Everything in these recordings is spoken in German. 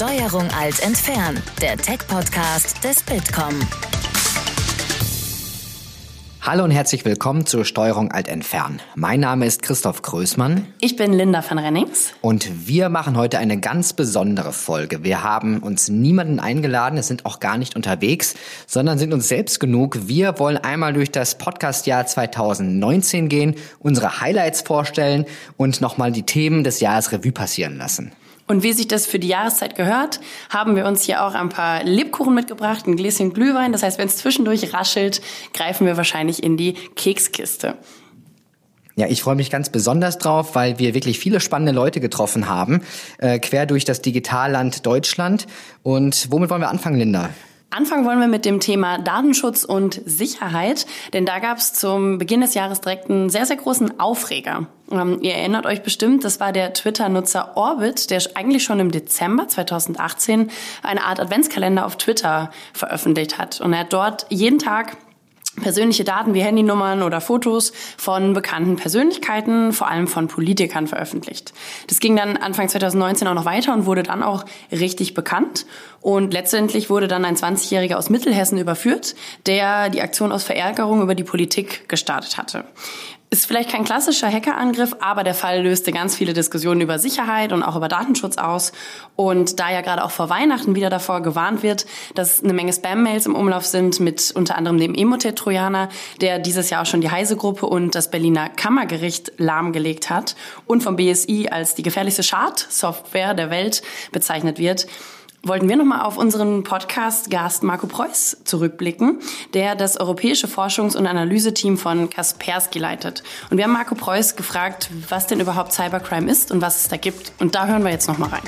Steuerung alt entfernen, der Tech-Podcast des Bitkom. Hallo und herzlich willkommen zur Steuerung alt entfernen. Mein Name ist Christoph Größmann. Ich bin Linda van Rennings. Und wir machen heute eine ganz besondere Folge. Wir haben uns niemanden eingeladen, es sind auch gar nicht unterwegs, sondern sind uns selbst genug. Wir wollen einmal durch das Podcastjahr 2019 gehen, unsere Highlights vorstellen und nochmal die Themen des Jahres Revue passieren lassen. Und wie sich das für die Jahreszeit gehört, haben wir uns hier auch ein paar Lebkuchen mitgebracht, ein Gläschen Glühwein. Das heißt, wenn es zwischendurch raschelt, greifen wir wahrscheinlich in die Kekskiste. Ja, ich freue mich ganz besonders drauf, weil wir wirklich viele spannende Leute getroffen haben, äh, quer durch das Digitalland Deutschland. Und womit wollen wir anfangen, Linda? Anfangen wollen wir mit dem Thema Datenschutz und Sicherheit, denn da gab es zum Beginn des Jahres direkt einen sehr, sehr großen Aufreger. Ähm, ihr erinnert euch bestimmt, das war der Twitter-Nutzer Orbit, der eigentlich schon im Dezember 2018 eine Art Adventskalender auf Twitter veröffentlicht hat. Und er hat dort jeden Tag persönliche Daten wie Handynummern oder Fotos von bekannten Persönlichkeiten, vor allem von Politikern veröffentlicht. Das ging dann Anfang 2019 auch noch weiter und wurde dann auch richtig bekannt. Und letztendlich wurde dann ein 20-Jähriger aus Mittelhessen überführt, der die Aktion aus Verärgerung über die Politik gestartet hatte. Ist vielleicht kein klassischer Hackerangriff, aber der Fall löste ganz viele Diskussionen über Sicherheit und auch über Datenschutz aus. Und da ja gerade auch vor Weihnachten wieder davor gewarnt wird, dass eine Menge Spam-Mails im Umlauf sind mit unter anderem dem Emotet-Trojaner, der dieses Jahr auch schon die Heise-Gruppe und das Berliner Kammergericht lahmgelegt hat und vom BSI als die gefährlichste Schadsoftware der Welt bezeichnet wird, wollten wir nochmal auf unseren Podcast-Gast Marco Preuß zurückblicken, der das europäische Forschungs- und Analyseteam von Kaspersky leitet. Und wir haben Marco Preuß gefragt, was denn überhaupt Cybercrime ist und was es da gibt. Und da hören wir jetzt nochmal rein.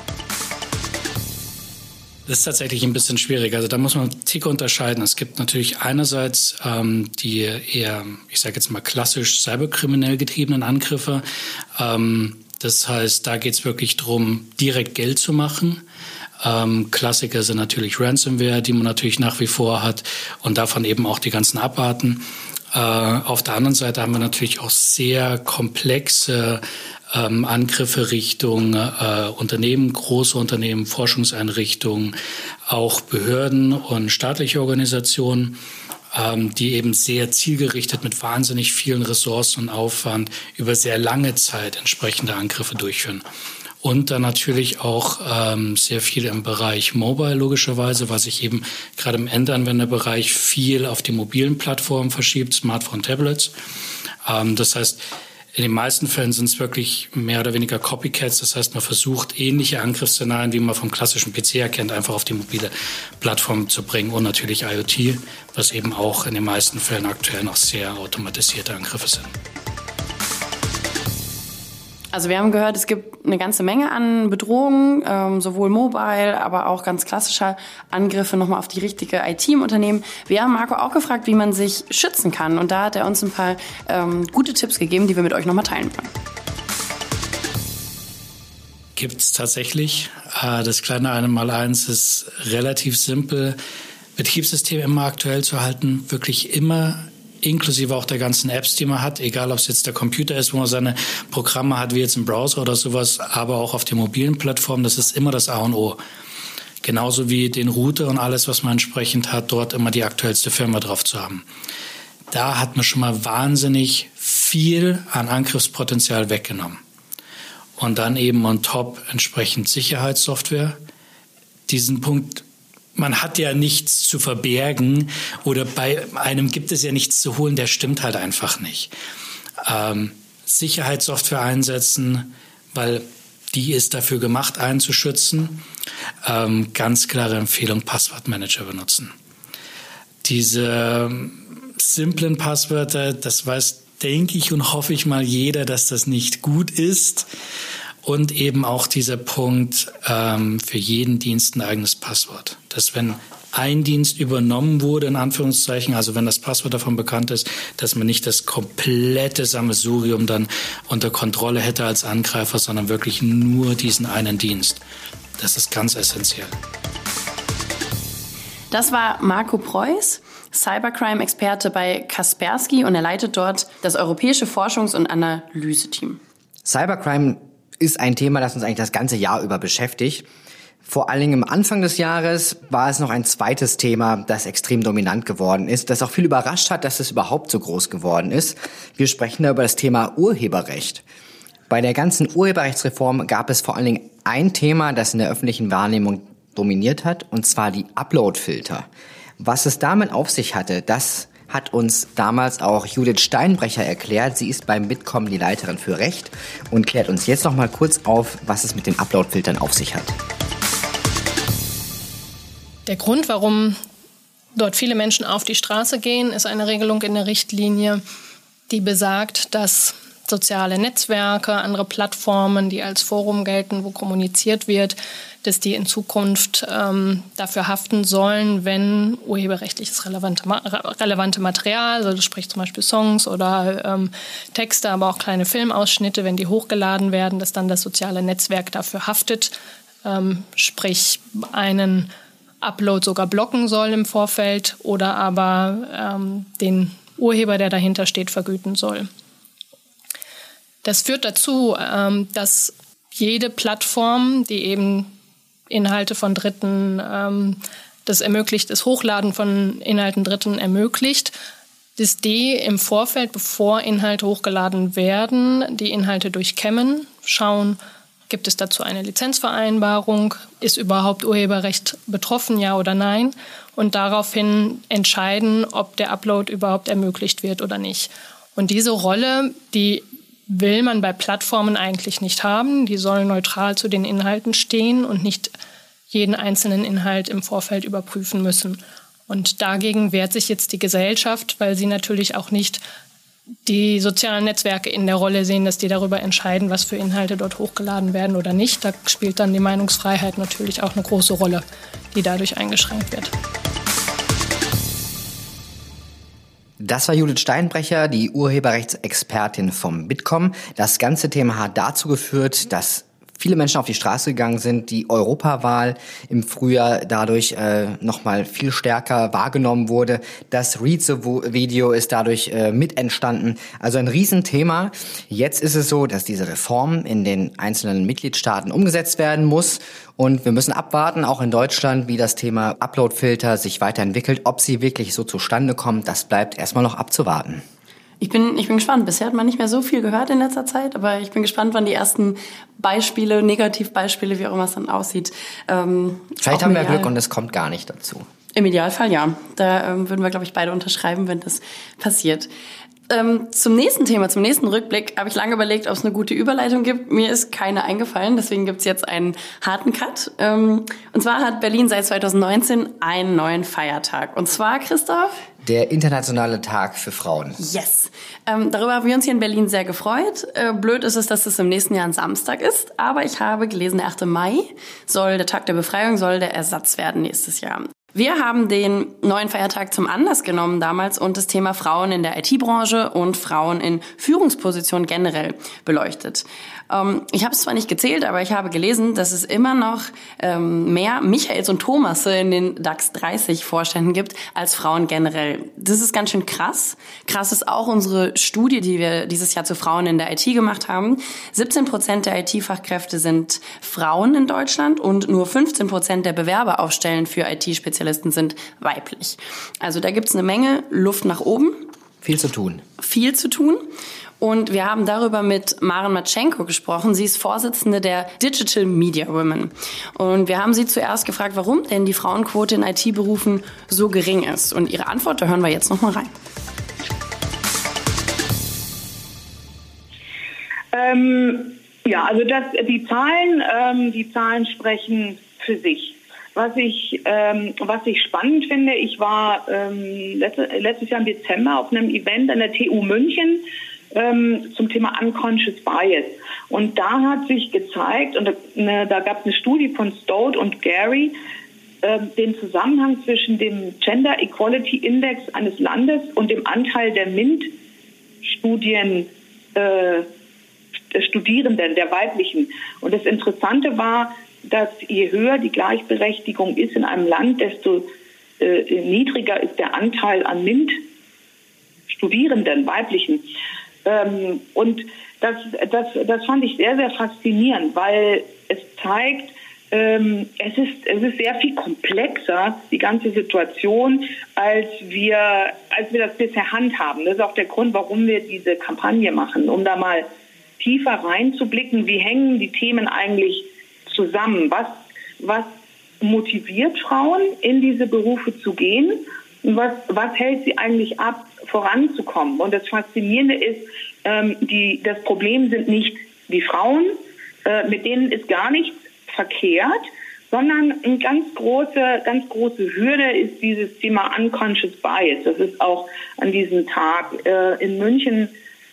Das ist tatsächlich ein bisschen schwierig. Also da muss man Tick unterscheiden. Es gibt natürlich einerseits ähm, die eher, ich sage jetzt mal klassisch cyberkriminell getriebenen Angriffe. Ähm, das heißt, da geht es wirklich darum, direkt Geld zu machen. Ähm, Klassiker sind natürlich Ransomware, die man natürlich nach wie vor hat und davon eben auch die ganzen Abarten. Äh, auf der anderen Seite haben wir natürlich auch sehr komplexe ähm, Angriffe Richtung äh, Unternehmen, große Unternehmen, Forschungseinrichtungen, auch Behörden und staatliche Organisationen, ähm, die eben sehr zielgerichtet mit wahnsinnig vielen Ressourcen und Aufwand über sehr lange Zeit entsprechende Angriffe durchführen. Und dann natürlich auch ähm, sehr viel im Bereich Mobile logischerweise, weil sich eben gerade im Endanwenderbereich viel auf die mobilen Plattformen verschiebt, Smartphone, Tablets. Ähm, das heißt, in den meisten Fällen sind es wirklich mehr oder weniger Copycats. Das heißt, man versucht ähnliche Angriffsszenarien, wie man vom klassischen PC erkennt, einfach auf die mobile Plattform zu bringen und natürlich IoT, was eben auch in den meisten Fällen aktuell noch sehr automatisierte Angriffe sind. Also wir haben gehört, es gibt eine ganze Menge an Bedrohungen, ähm, sowohl mobile, aber auch ganz klassischer Angriffe nochmal auf die richtige IT im Unternehmen. Wir haben Marco auch gefragt, wie man sich schützen kann. Und da hat er uns ein paar ähm, gute Tipps gegeben, die wir mit euch nochmal teilen können. Gibt es tatsächlich. Äh, das kleine Einmaleins ist relativ simpel. Betriebssystem immer aktuell zu halten, wirklich immer inklusive auch der ganzen Apps, die man hat, egal ob es jetzt der Computer ist, wo man seine Programme hat, wie jetzt im Browser oder sowas, aber auch auf den mobilen Plattformen, das ist immer das A und O. Genauso wie den Router und alles, was man entsprechend hat, dort immer die aktuellste Firma drauf zu haben. Da hat man schon mal wahnsinnig viel an Angriffspotenzial weggenommen. Und dann eben on top entsprechend Sicherheitssoftware. Diesen Punkt man hat ja nichts zu verbergen oder bei einem gibt es ja nichts zu holen, der stimmt halt einfach nicht. Ähm, Sicherheitssoftware einsetzen, weil die ist dafür gemacht, einzuschützen. Ähm, ganz klare Empfehlung, Passwortmanager benutzen. Diese ähm, simplen Passwörter, das weiß, denke ich und hoffe ich mal jeder, dass das nicht gut ist. Und eben auch dieser Punkt, ähm, für jeden Dienst ein eigenes Passwort. Dass wenn ein Dienst übernommen wurde, in Anführungszeichen, also wenn das Passwort davon bekannt ist, dass man nicht das komplette Sammelsurium dann unter Kontrolle hätte als Angreifer, sondern wirklich nur diesen einen Dienst. Das ist ganz essentiell. Das war Marco Preuß, Cybercrime-Experte bei Kaspersky und er leitet dort das europäische Forschungs- und Analyseteam. Cybercrime ist ein Thema, das uns eigentlich das ganze Jahr über beschäftigt. Vor allen Dingen am Anfang des Jahres war es noch ein zweites Thema, das extrem dominant geworden ist, das auch viel überrascht hat, dass es überhaupt so groß geworden ist. Wir sprechen da über das Thema Urheberrecht. Bei der ganzen Urheberrechtsreform gab es vor allen Dingen ein Thema, das in der öffentlichen Wahrnehmung dominiert hat, und zwar die Upload-Filter. Was es damit auf sich hatte, das hat uns damals auch Judith Steinbrecher erklärt. Sie ist beim Bitkom die Leiterin für Recht und klärt uns jetzt noch mal kurz auf, was es mit den Upload-Filtern auf sich hat. Der Grund, warum dort viele Menschen auf die Straße gehen, ist eine Regelung in der Richtlinie, die besagt, dass soziale Netzwerke, andere Plattformen, die als Forum gelten, wo kommuniziert wird, dass die in Zukunft ähm, dafür haften sollen, wenn urheberrechtliches relevante, relevante Material, also das spricht zum Beispiel Songs oder ähm, Texte, aber auch kleine Filmausschnitte, wenn die hochgeladen werden, dass dann das soziale Netzwerk dafür haftet, ähm, sprich einen Upload sogar blocken soll im Vorfeld oder aber ähm, den Urheber, der dahinter steht, vergüten soll. Das führt dazu, ähm, dass jede Plattform, die eben Inhalte von Dritten, ähm, das ermöglicht, das Hochladen von Inhalten Dritten ermöglicht, dass die im Vorfeld, bevor Inhalte hochgeladen werden, die Inhalte durchkämmen, schauen, Gibt es dazu eine Lizenzvereinbarung? Ist überhaupt Urheberrecht betroffen, ja oder nein? Und daraufhin entscheiden, ob der Upload überhaupt ermöglicht wird oder nicht. Und diese Rolle, die will man bei Plattformen eigentlich nicht haben. Die sollen neutral zu den Inhalten stehen und nicht jeden einzelnen Inhalt im Vorfeld überprüfen müssen. Und dagegen wehrt sich jetzt die Gesellschaft, weil sie natürlich auch nicht die sozialen Netzwerke in der Rolle sehen, dass die darüber entscheiden, was für Inhalte dort hochgeladen werden oder nicht. Da spielt dann die Meinungsfreiheit natürlich auch eine große Rolle, die dadurch eingeschränkt wird. Das war Judith Steinbrecher, die Urheberrechtsexpertin vom Bitkom. Das ganze Thema hat dazu geführt, dass viele Menschen auf die Straße gegangen sind, die Europawahl im Frühjahr dadurch äh, nochmal viel stärker wahrgenommen wurde. Das Read the Video ist dadurch äh, mit entstanden. Also ein Riesenthema. Jetzt ist es so, dass diese Reform in den einzelnen Mitgliedstaaten umgesetzt werden muss. Und wir müssen abwarten, auch in Deutschland, wie das Thema Uploadfilter sich weiterentwickelt. Ob sie wirklich so zustande kommen, das bleibt erstmal noch abzuwarten. Ich bin, ich bin gespannt. Bisher hat man nicht mehr so viel gehört in letzter Zeit, aber ich bin gespannt, wann die ersten Beispiele, Negativbeispiele, wie auch immer es dann aussieht. Ähm, Vielleicht haben wir Glück und es kommt gar nicht dazu. Im Idealfall ja. Da ähm, würden wir, glaube ich, beide unterschreiben, wenn das passiert. Ähm, zum nächsten Thema, zum nächsten Rückblick habe ich lange überlegt, ob es eine gute Überleitung gibt. Mir ist keine eingefallen, deswegen gibt es jetzt einen harten Cut. Ähm, und zwar hat Berlin seit 2019 einen neuen Feiertag. Und zwar, Christoph? Der Internationale Tag für Frauen. Yes. Ähm, darüber haben wir uns hier in Berlin sehr gefreut. Äh, blöd ist es, dass es im nächsten Jahr ein Samstag ist. Aber ich habe gelesen, der 8. Mai soll der Tag der Befreiung, soll der Ersatz werden nächstes Jahr. Wir haben den neuen Feiertag zum Anlass genommen damals und das Thema Frauen in der IT-Branche und Frauen in Führungspositionen generell beleuchtet. Ähm, ich habe es zwar nicht gezählt, aber ich habe gelesen, dass es immer noch ähm, mehr Michaels und Thomasse in den DAX 30 Vorständen gibt als Frauen generell. Das ist ganz schön krass. Krass ist auch unsere Studie, die wir dieses Jahr zu Frauen in der IT gemacht haben. 17 Prozent der IT-Fachkräfte sind Frauen in Deutschland und nur 15 Prozent der Bewerber auf Stellen für IT-Spezialisten sind weiblich. Also da gibt's eine Menge Luft nach oben. Viel zu tun. Viel zu tun. Und wir haben darüber mit Maren Matschenko gesprochen. Sie ist Vorsitzende der Digital Media Women. Und wir haben sie zuerst gefragt, warum denn die Frauenquote in IT-Berufen so gering ist. Und ihre Antwort, da hören wir jetzt noch mal rein. Ähm, ja, also das, die Zahlen, ähm, die Zahlen sprechen für sich. Was ich, ähm, was ich spannend finde, ich war ähm, letzte, letztes Jahr im Dezember auf einem Event an der TU München ähm, zum Thema Unconscious Bias. Und da hat sich gezeigt, und da, ne, da gab es eine Studie von Stout und Gary, äh, den Zusammenhang zwischen dem Gender Equality Index eines Landes und dem Anteil der MINT-Studien äh, Studierenden, der weiblichen. Und das Interessante war, dass je höher die Gleichberechtigung ist in einem Land, desto äh, niedriger ist der Anteil an MINT-Studierenden, weiblichen. Ähm, und das, das, das fand ich sehr, sehr faszinierend, weil es zeigt, ähm, es, ist, es ist sehr viel komplexer, die ganze Situation, als wir, als wir das bisher handhaben. Das ist auch der Grund, warum wir diese Kampagne machen, um da mal tiefer reinzublicken, wie hängen die Themen eigentlich zusammen? Was, was motiviert Frauen, in diese Berufe zu gehen? Und was, was hält sie eigentlich ab, voranzukommen? Und das Faszinierende ist, ähm, die, das Problem sind nicht die Frauen, äh, mit denen ist gar nichts verkehrt, sondern eine ganz große, ganz große Hürde ist dieses Thema Unconscious Bias. Das ist auch an diesem Tag äh, in München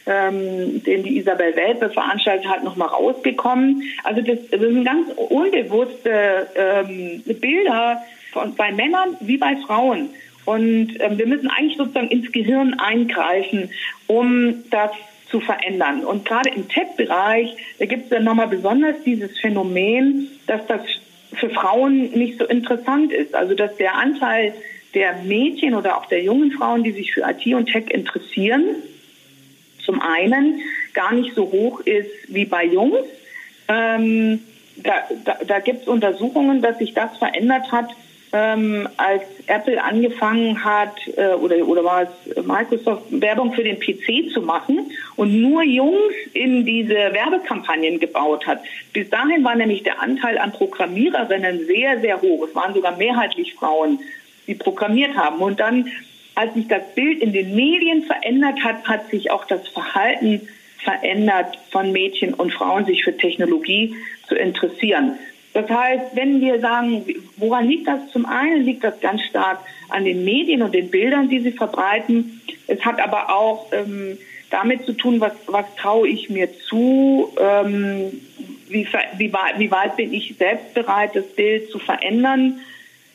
ähm, den die Isabel Welpe veranstaltet hat, nochmal rausgekommen. Also das, das sind ganz unbewusste ähm, Bilder von, bei Männern wie bei Frauen. Und ähm, wir müssen eigentlich sozusagen ins Gehirn eingreifen, um das zu verändern. Und gerade im Tech-Bereich, da gibt es dann nochmal besonders dieses Phänomen, dass das für Frauen nicht so interessant ist. Also dass der Anteil der Mädchen oder auch der jungen Frauen, die sich für IT und Tech interessieren, zum einen gar nicht so hoch ist wie bei Jungs. Ähm, da da, da gibt es Untersuchungen, dass sich das verändert hat, ähm, als Apple angefangen hat, äh, oder, oder war es Microsoft, Werbung für den PC zu machen und nur Jungs in diese Werbekampagnen gebaut hat. Bis dahin war nämlich der Anteil an Programmiererinnen sehr, sehr hoch. Es waren sogar mehrheitlich Frauen, die programmiert haben. Und dann als sich das Bild in den Medien verändert hat, hat sich auch das Verhalten verändert von Mädchen und Frauen, sich für Technologie zu interessieren. Das heißt, wenn wir sagen, woran liegt das? Zum einen liegt das ganz stark an den Medien und den Bildern, die sie verbreiten. Es hat aber auch ähm, damit zu tun, was, was traue ich mir zu, ähm, wie, wie, wie weit bin ich selbst bereit, das Bild zu verändern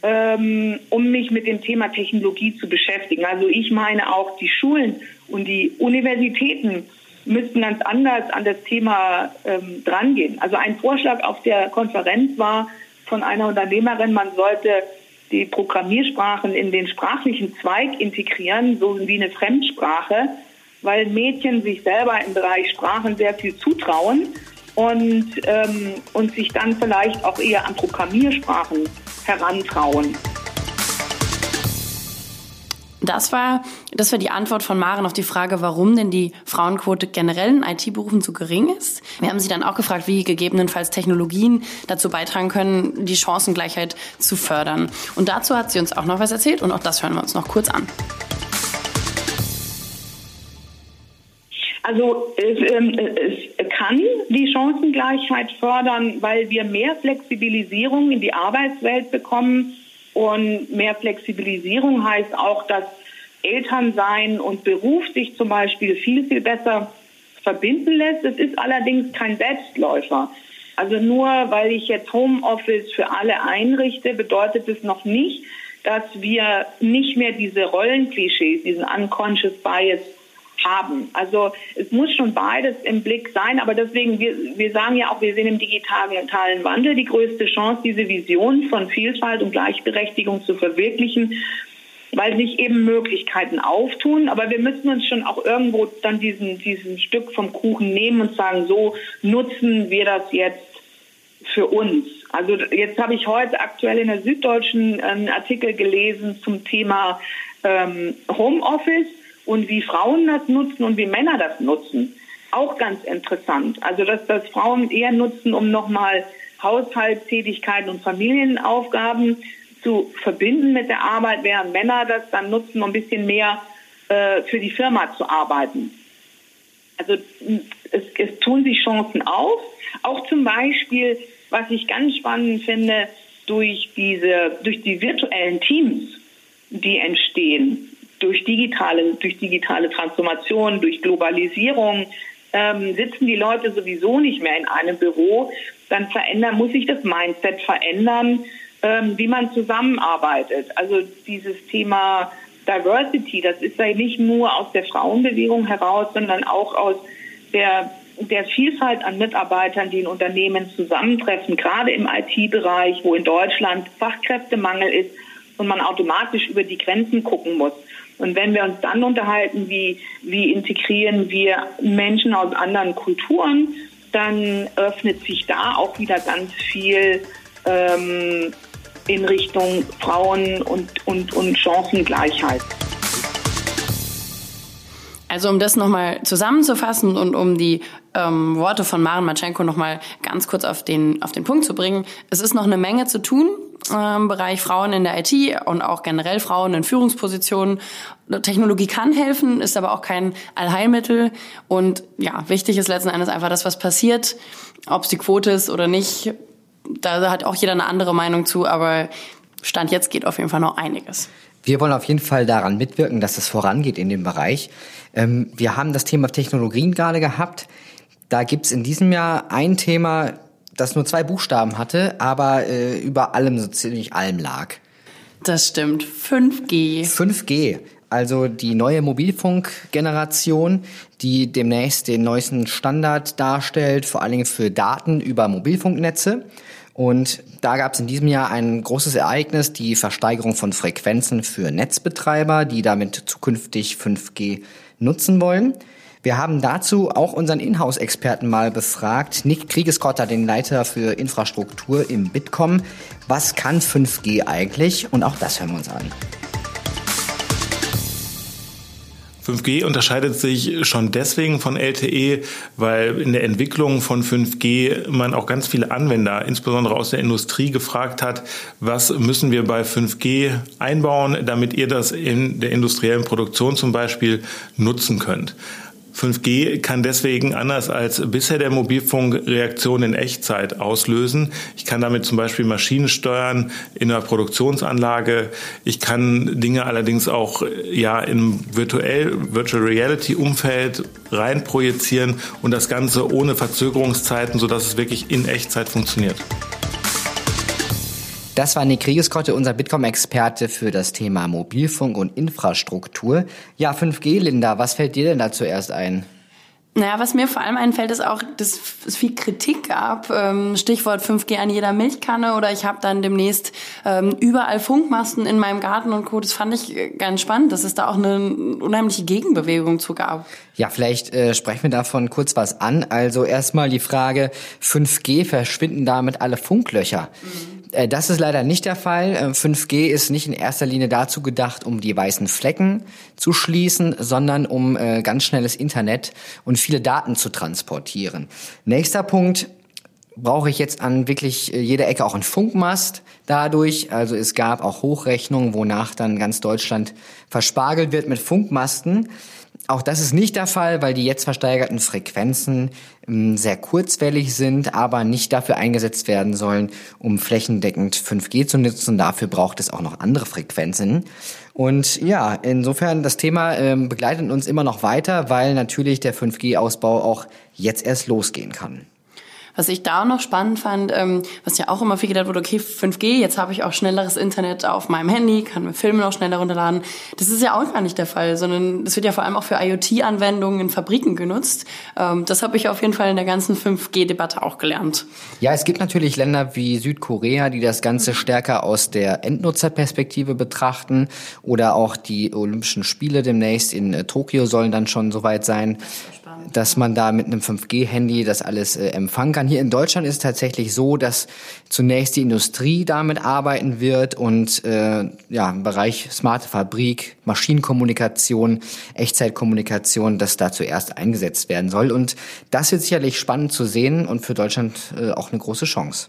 ähm, um mich mit dem Thema Technologie zu beschäftigen. Also ich meine auch die Schulen und die Universitäten müssten ganz anders an das Thema ähm, drangehen. Also ein Vorschlag auf der Konferenz war von einer Unternehmerin, man sollte die Programmiersprachen in den sprachlichen Zweig integrieren, so wie eine Fremdsprache, weil Mädchen sich selber im Bereich Sprachen sehr viel zutrauen und, ähm, und sich dann vielleicht auch eher an Programmiersprachen herantrauen. Das war, das war die Antwort von Maren auf die Frage, warum denn die Frauenquote generell in IT-Berufen so gering ist. Wir haben sie dann auch gefragt, wie gegebenenfalls Technologien dazu beitragen können, die Chancengleichheit zu fördern. Und dazu hat sie uns auch noch was erzählt und auch das hören wir uns noch kurz an. Also es, ähm, es, kann die Chancengleichheit fördern, weil wir mehr Flexibilisierung in die Arbeitswelt bekommen. Und mehr Flexibilisierung heißt auch, dass Elternsein und Beruf sich zum Beispiel viel, viel besser verbinden lässt. Es ist allerdings kein Selbstläufer. Also nur weil ich jetzt Homeoffice für alle einrichte, bedeutet es noch nicht, dass wir nicht mehr diese Rollenklischees, diesen unconscious bias haben. Also es muss schon beides im Blick sein, aber deswegen, wir, wir sagen ja auch, wir sehen im digitalen Wandel die größte Chance, diese Vision von Vielfalt und Gleichberechtigung zu verwirklichen, weil sich eben Möglichkeiten auftun. Aber wir müssen uns schon auch irgendwo dann diesen, diesen Stück vom Kuchen nehmen und sagen, so nutzen wir das jetzt für uns. Also jetzt habe ich heute aktuell in der Süddeutschen einen Artikel gelesen zum Thema ähm, Homeoffice und wie Frauen das nutzen und wie Männer das nutzen. Auch ganz interessant. Also dass das Frauen eher nutzen, um nochmal Haushaltstätigkeiten und Familienaufgaben zu verbinden mit der Arbeit, während Männer das dann nutzen, um ein bisschen mehr äh, für die Firma zu arbeiten. Also es, es tun sich Chancen auf. Auch zum Beispiel, was ich ganz spannend finde, durch diese, durch die virtuellen Teams, die entstehen durch digitale, durch digitale Transformation, durch Globalisierung ähm, sitzen die Leute sowieso nicht mehr in einem Büro, dann verändern, muss sich das Mindset verändern, ähm, wie man zusammenarbeitet. Also dieses Thema Diversity, das ist ja nicht nur aus der Frauenbewegung heraus, sondern auch aus der, der Vielfalt an Mitarbeitern, die in Unternehmen zusammentreffen, gerade im IT-Bereich, wo in Deutschland Fachkräftemangel ist und man automatisch über die Grenzen gucken muss. Und wenn wir uns dann unterhalten, wie, wie integrieren wir Menschen aus anderen Kulturen, dann öffnet sich da auch wieder ganz viel ähm, in Richtung Frauen und, und, und Chancengleichheit. Also um das nochmal zusammenzufassen und um die ähm, Worte von Maren Matschenko nochmal ganz kurz auf den, auf den Punkt zu bringen. Es ist noch eine Menge zu tun im Bereich Frauen in der IT und auch generell Frauen in Führungspositionen. Technologie kann helfen, ist aber auch kein Allheilmittel. Und ja, wichtig ist letzten Endes einfach das, was passiert. Ob es die Quote ist oder nicht, da hat auch jeder eine andere Meinung zu, aber Stand jetzt geht auf jeden Fall noch einiges. Wir wollen auf jeden Fall daran mitwirken, dass es vorangeht in dem Bereich. Ähm, wir haben das Thema Technologien gerade gehabt. Da gibt's in diesem Jahr ein Thema, das nur zwei Buchstaben hatte, aber äh, über allem, so ziemlich allem lag. Das stimmt. 5G. 5G. Also die neue Mobilfunkgeneration, die demnächst den neuesten Standard darstellt, vor allen Dingen für Daten über Mobilfunknetze. Und da gab es in diesem Jahr ein großes Ereignis, die Versteigerung von Frequenzen für Netzbetreiber, die damit zukünftig 5G nutzen wollen. Wir haben dazu auch unseren Inhouse-Experten mal befragt, Nick Kriegeskotter, den Leiter für Infrastruktur im Bitkom. Was kann 5G eigentlich? Und auch das hören wir uns an. 5G unterscheidet sich schon deswegen von LTE, weil in der Entwicklung von 5G man auch ganz viele Anwender, insbesondere aus der Industrie, gefragt hat, was müssen wir bei 5G einbauen, damit ihr das in der industriellen Produktion zum Beispiel nutzen könnt. 5G kann deswegen anders als bisher der Mobilfunk Reaktionen in Echtzeit auslösen. Ich kann damit zum Beispiel Maschinen steuern in einer Produktionsanlage. Ich kann Dinge allerdings auch ja im virtuell Virtual Reality Umfeld rein projizieren und das Ganze ohne Verzögerungszeiten, sodass es wirklich in Echtzeit funktioniert. Das war Nick Kriegeskotte, unser Bitkom-Experte für das Thema Mobilfunk und Infrastruktur. Ja, 5G, Linda, was fällt dir denn da zuerst ein? Naja, was mir vor allem einfällt, ist auch, dass es viel Kritik gab. Ähm, Stichwort 5G an jeder Milchkanne oder ich habe dann demnächst ähm, überall Funkmasten in meinem Garten und Co. Das fand ich äh, ganz spannend, dass es da auch eine unheimliche Gegenbewegung zu gab. Ja, vielleicht äh, sprechen wir davon kurz was an. Also erstmal die Frage, 5G, verschwinden damit alle Funklöcher? Mhm. Äh, das ist leider nicht der Fall. 5G äh, ist nicht in erster Linie dazu gedacht, um die weißen Flecken zu schließen, sondern um äh, ganz schnelles Internet und viele Daten zu transportieren. Nächster Punkt, brauche ich jetzt an wirklich jeder Ecke auch einen Funkmast dadurch. Also es gab auch Hochrechnungen, wonach dann ganz Deutschland verspargelt wird mit Funkmasten. Auch das ist nicht der Fall, weil die jetzt versteigerten Frequenzen ähm, sehr kurzwellig sind, aber nicht dafür eingesetzt werden sollen, um flächendeckend 5G zu nutzen. Dafür braucht es auch noch andere Frequenzen. Und ja, insofern das Thema ähm, begleitet uns immer noch weiter, weil natürlich der 5G-Ausbau auch jetzt erst losgehen kann. Was ich da noch spannend fand, ähm, was ja auch immer viel gedacht wurde, okay, 5G, jetzt habe ich auch schnelleres Internet auf meinem Handy, kann mir Filme noch schneller runterladen. Das ist ja auch gar nicht der Fall, sondern das wird ja vor allem auch für IoT-Anwendungen in Fabriken genutzt. Ähm, das habe ich auf jeden Fall in der ganzen 5G-Debatte auch gelernt. Ja, es gibt natürlich Länder wie Südkorea, die das Ganze stärker aus der Endnutzerperspektive betrachten oder auch die Olympischen Spiele demnächst in äh, Tokio sollen dann schon soweit sein dass man da mit einem 5G-Handy das alles äh, empfangen kann. Hier in Deutschland ist es tatsächlich so, dass zunächst die Industrie damit arbeiten wird und äh, ja im Bereich smarte Fabrik, Maschinenkommunikation, Echtzeitkommunikation, das da zuerst eingesetzt werden soll. Und das wird sicherlich spannend zu sehen und für Deutschland äh, auch eine große Chance.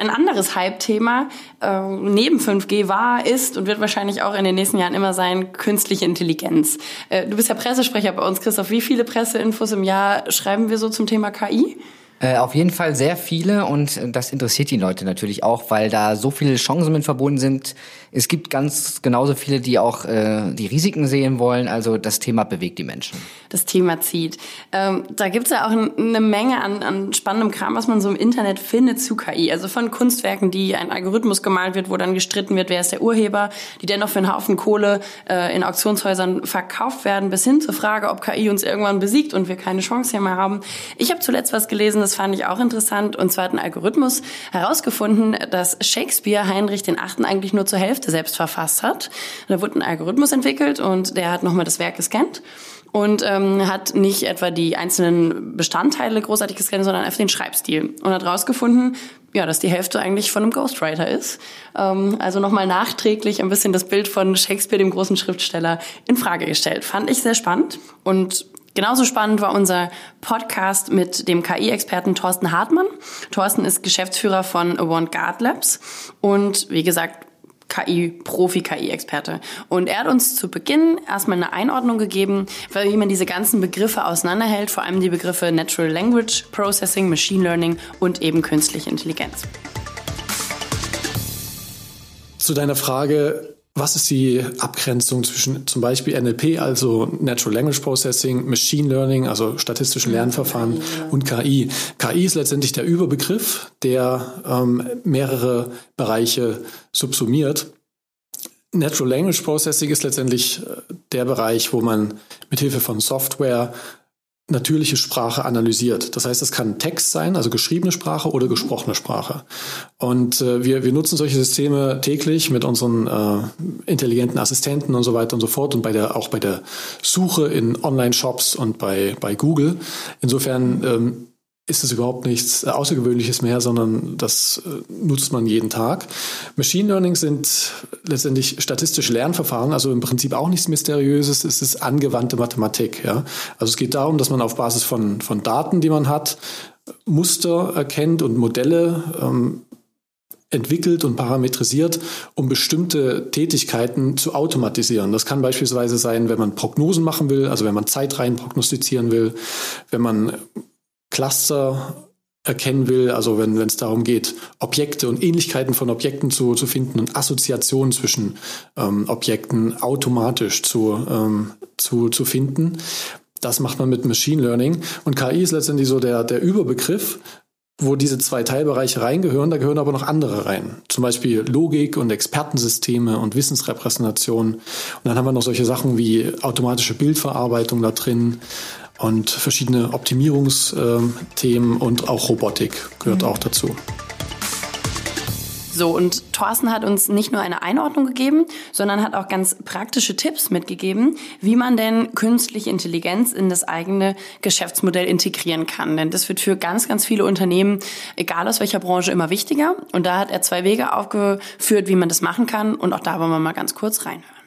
Ein anderes Hype-Thema äh, neben 5G war, ist und wird wahrscheinlich auch in den nächsten Jahren immer sein, künstliche Intelligenz. Äh, du bist ja Pressesprecher bei uns, Christoph. Wie viele Presseinfos im Jahr schreiben wir so zum Thema KI? Äh, auf jeden Fall sehr viele und das interessiert die Leute natürlich auch, weil da so viele Chancen mit verbunden sind. Es gibt ganz genauso viele, die auch äh, die Risiken sehen wollen. Also das Thema bewegt die Menschen. Das Thema zieht. Ähm, da gibt's ja auch eine Menge an, an spannendem Kram, was man so im Internet findet zu KI. Also von Kunstwerken, die ein Algorithmus gemalt wird, wo dann gestritten wird, wer ist der Urheber, die dennoch für einen Haufen Kohle äh, in Auktionshäusern verkauft werden, bis hin zur Frage, ob KI uns irgendwann besiegt und wir keine Chance mehr haben. Ich habe zuletzt was gelesen, das fand ich auch interessant. Und zwar hat ein Algorithmus herausgefunden, dass Shakespeare Heinrich den Achten eigentlich nur zur Hälfte selbst verfasst hat. Da wurde ein Algorithmus entwickelt und der hat nochmal das Werk gescannt und ähm, hat nicht etwa die einzelnen Bestandteile großartig gescannt, sondern einfach den Schreibstil und hat rausgefunden, ja, dass die Hälfte eigentlich von einem Ghostwriter ist. Ähm, also nochmal nachträglich ein bisschen das Bild von Shakespeare, dem großen Schriftsteller, in Frage gestellt. Fand ich sehr spannend und Genauso spannend war unser Podcast mit dem KI-Experten Thorsten Hartmann. Thorsten ist Geschäftsführer von Avantgarde Labs und wie gesagt KI, Profi-KI-Experte. Und er hat uns zu Beginn erstmal eine Einordnung gegeben, wie man diese ganzen Begriffe auseinanderhält, vor allem die Begriffe Natural Language Processing, Machine Learning und eben künstliche Intelligenz. Zu deiner Frage, was ist die Abgrenzung zwischen zum Beispiel NLP, also Natural Language Processing, Machine Learning, also statistischen Lernverfahren und KI? KI ist letztendlich der Überbegriff, der ähm, mehrere Bereiche subsumiert. Natural Language Processing ist letztendlich äh, der Bereich, wo man mit Hilfe von Software natürliche Sprache analysiert. Das heißt, es kann Text sein, also geschriebene Sprache oder gesprochene Sprache. Und äh, wir, wir nutzen solche Systeme täglich mit unseren äh, intelligenten Assistenten und so weiter und so fort und bei der, auch bei der Suche in Online-Shops und bei, bei Google. Insofern ähm, ist es überhaupt nichts äh, Außergewöhnliches mehr, sondern das äh, nutzt man jeden Tag. Machine Learning sind letztendlich statistische Lernverfahren, also im Prinzip auch nichts Mysteriöses. Es ist angewandte Mathematik. Ja? Also es geht darum, dass man auf Basis von, von Daten, die man hat, Muster erkennt und Modelle ähm, entwickelt und parametrisiert, um bestimmte Tätigkeiten zu automatisieren. Das kann beispielsweise sein, wenn man Prognosen machen will, also wenn man Zeitreihen prognostizieren will, wenn man Cluster erkennen will, also wenn es darum geht, Objekte und Ähnlichkeiten von Objekten zu, zu finden und Assoziationen zwischen ähm, Objekten automatisch zu, ähm, zu, zu finden. Das macht man mit Machine Learning. Und KI ist letztendlich so der, der Überbegriff, wo diese zwei Teilbereiche reingehören. Da gehören aber noch andere rein. Zum Beispiel Logik und Expertensysteme und Wissensrepräsentation. Und dann haben wir noch solche Sachen wie automatische Bildverarbeitung da drin, und verschiedene Optimierungsthemen und auch Robotik gehört mhm. auch dazu. So, und Thorsten hat uns nicht nur eine Einordnung gegeben, sondern hat auch ganz praktische Tipps mitgegeben, wie man denn künstliche Intelligenz in das eigene Geschäftsmodell integrieren kann. Denn das wird für ganz, ganz viele Unternehmen, egal aus welcher Branche, immer wichtiger. Und da hat er zwei Wege aufgeführt, wie man das machen kann. Und auch da wollen wir mal ganz kurz reinhören.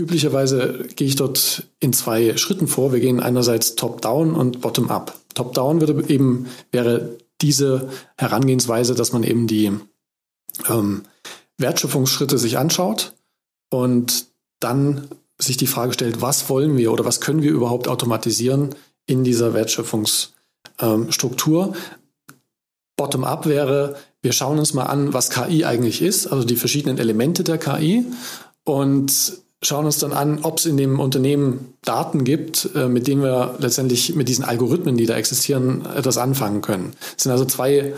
Üblicherweise gehe ich dort in zwei Schritten vor. Wir gehen einerseits top-down und bottom-up. Top-down wäre diese Herangehensweise, dass man eben die ähm, Wertschöpfungsschritte sich anschaut und dann sich die Frage stellt, was wollen wir oder was können wir überhaupt automatisieren in dieser Wertschöpfungsstruktur. Ähm, Bottom-up wäre, wir schauen uns mal an, was KI eigentlich ist, also die verschiedenen Elemente der KI und schauen uns dann an, ob es in dem Unternehmen Daten gibt, äh, mit denen wir letztendlich mit diesen Algorithmen, die da existieren, etwas anfangen können. Es sind also zwei,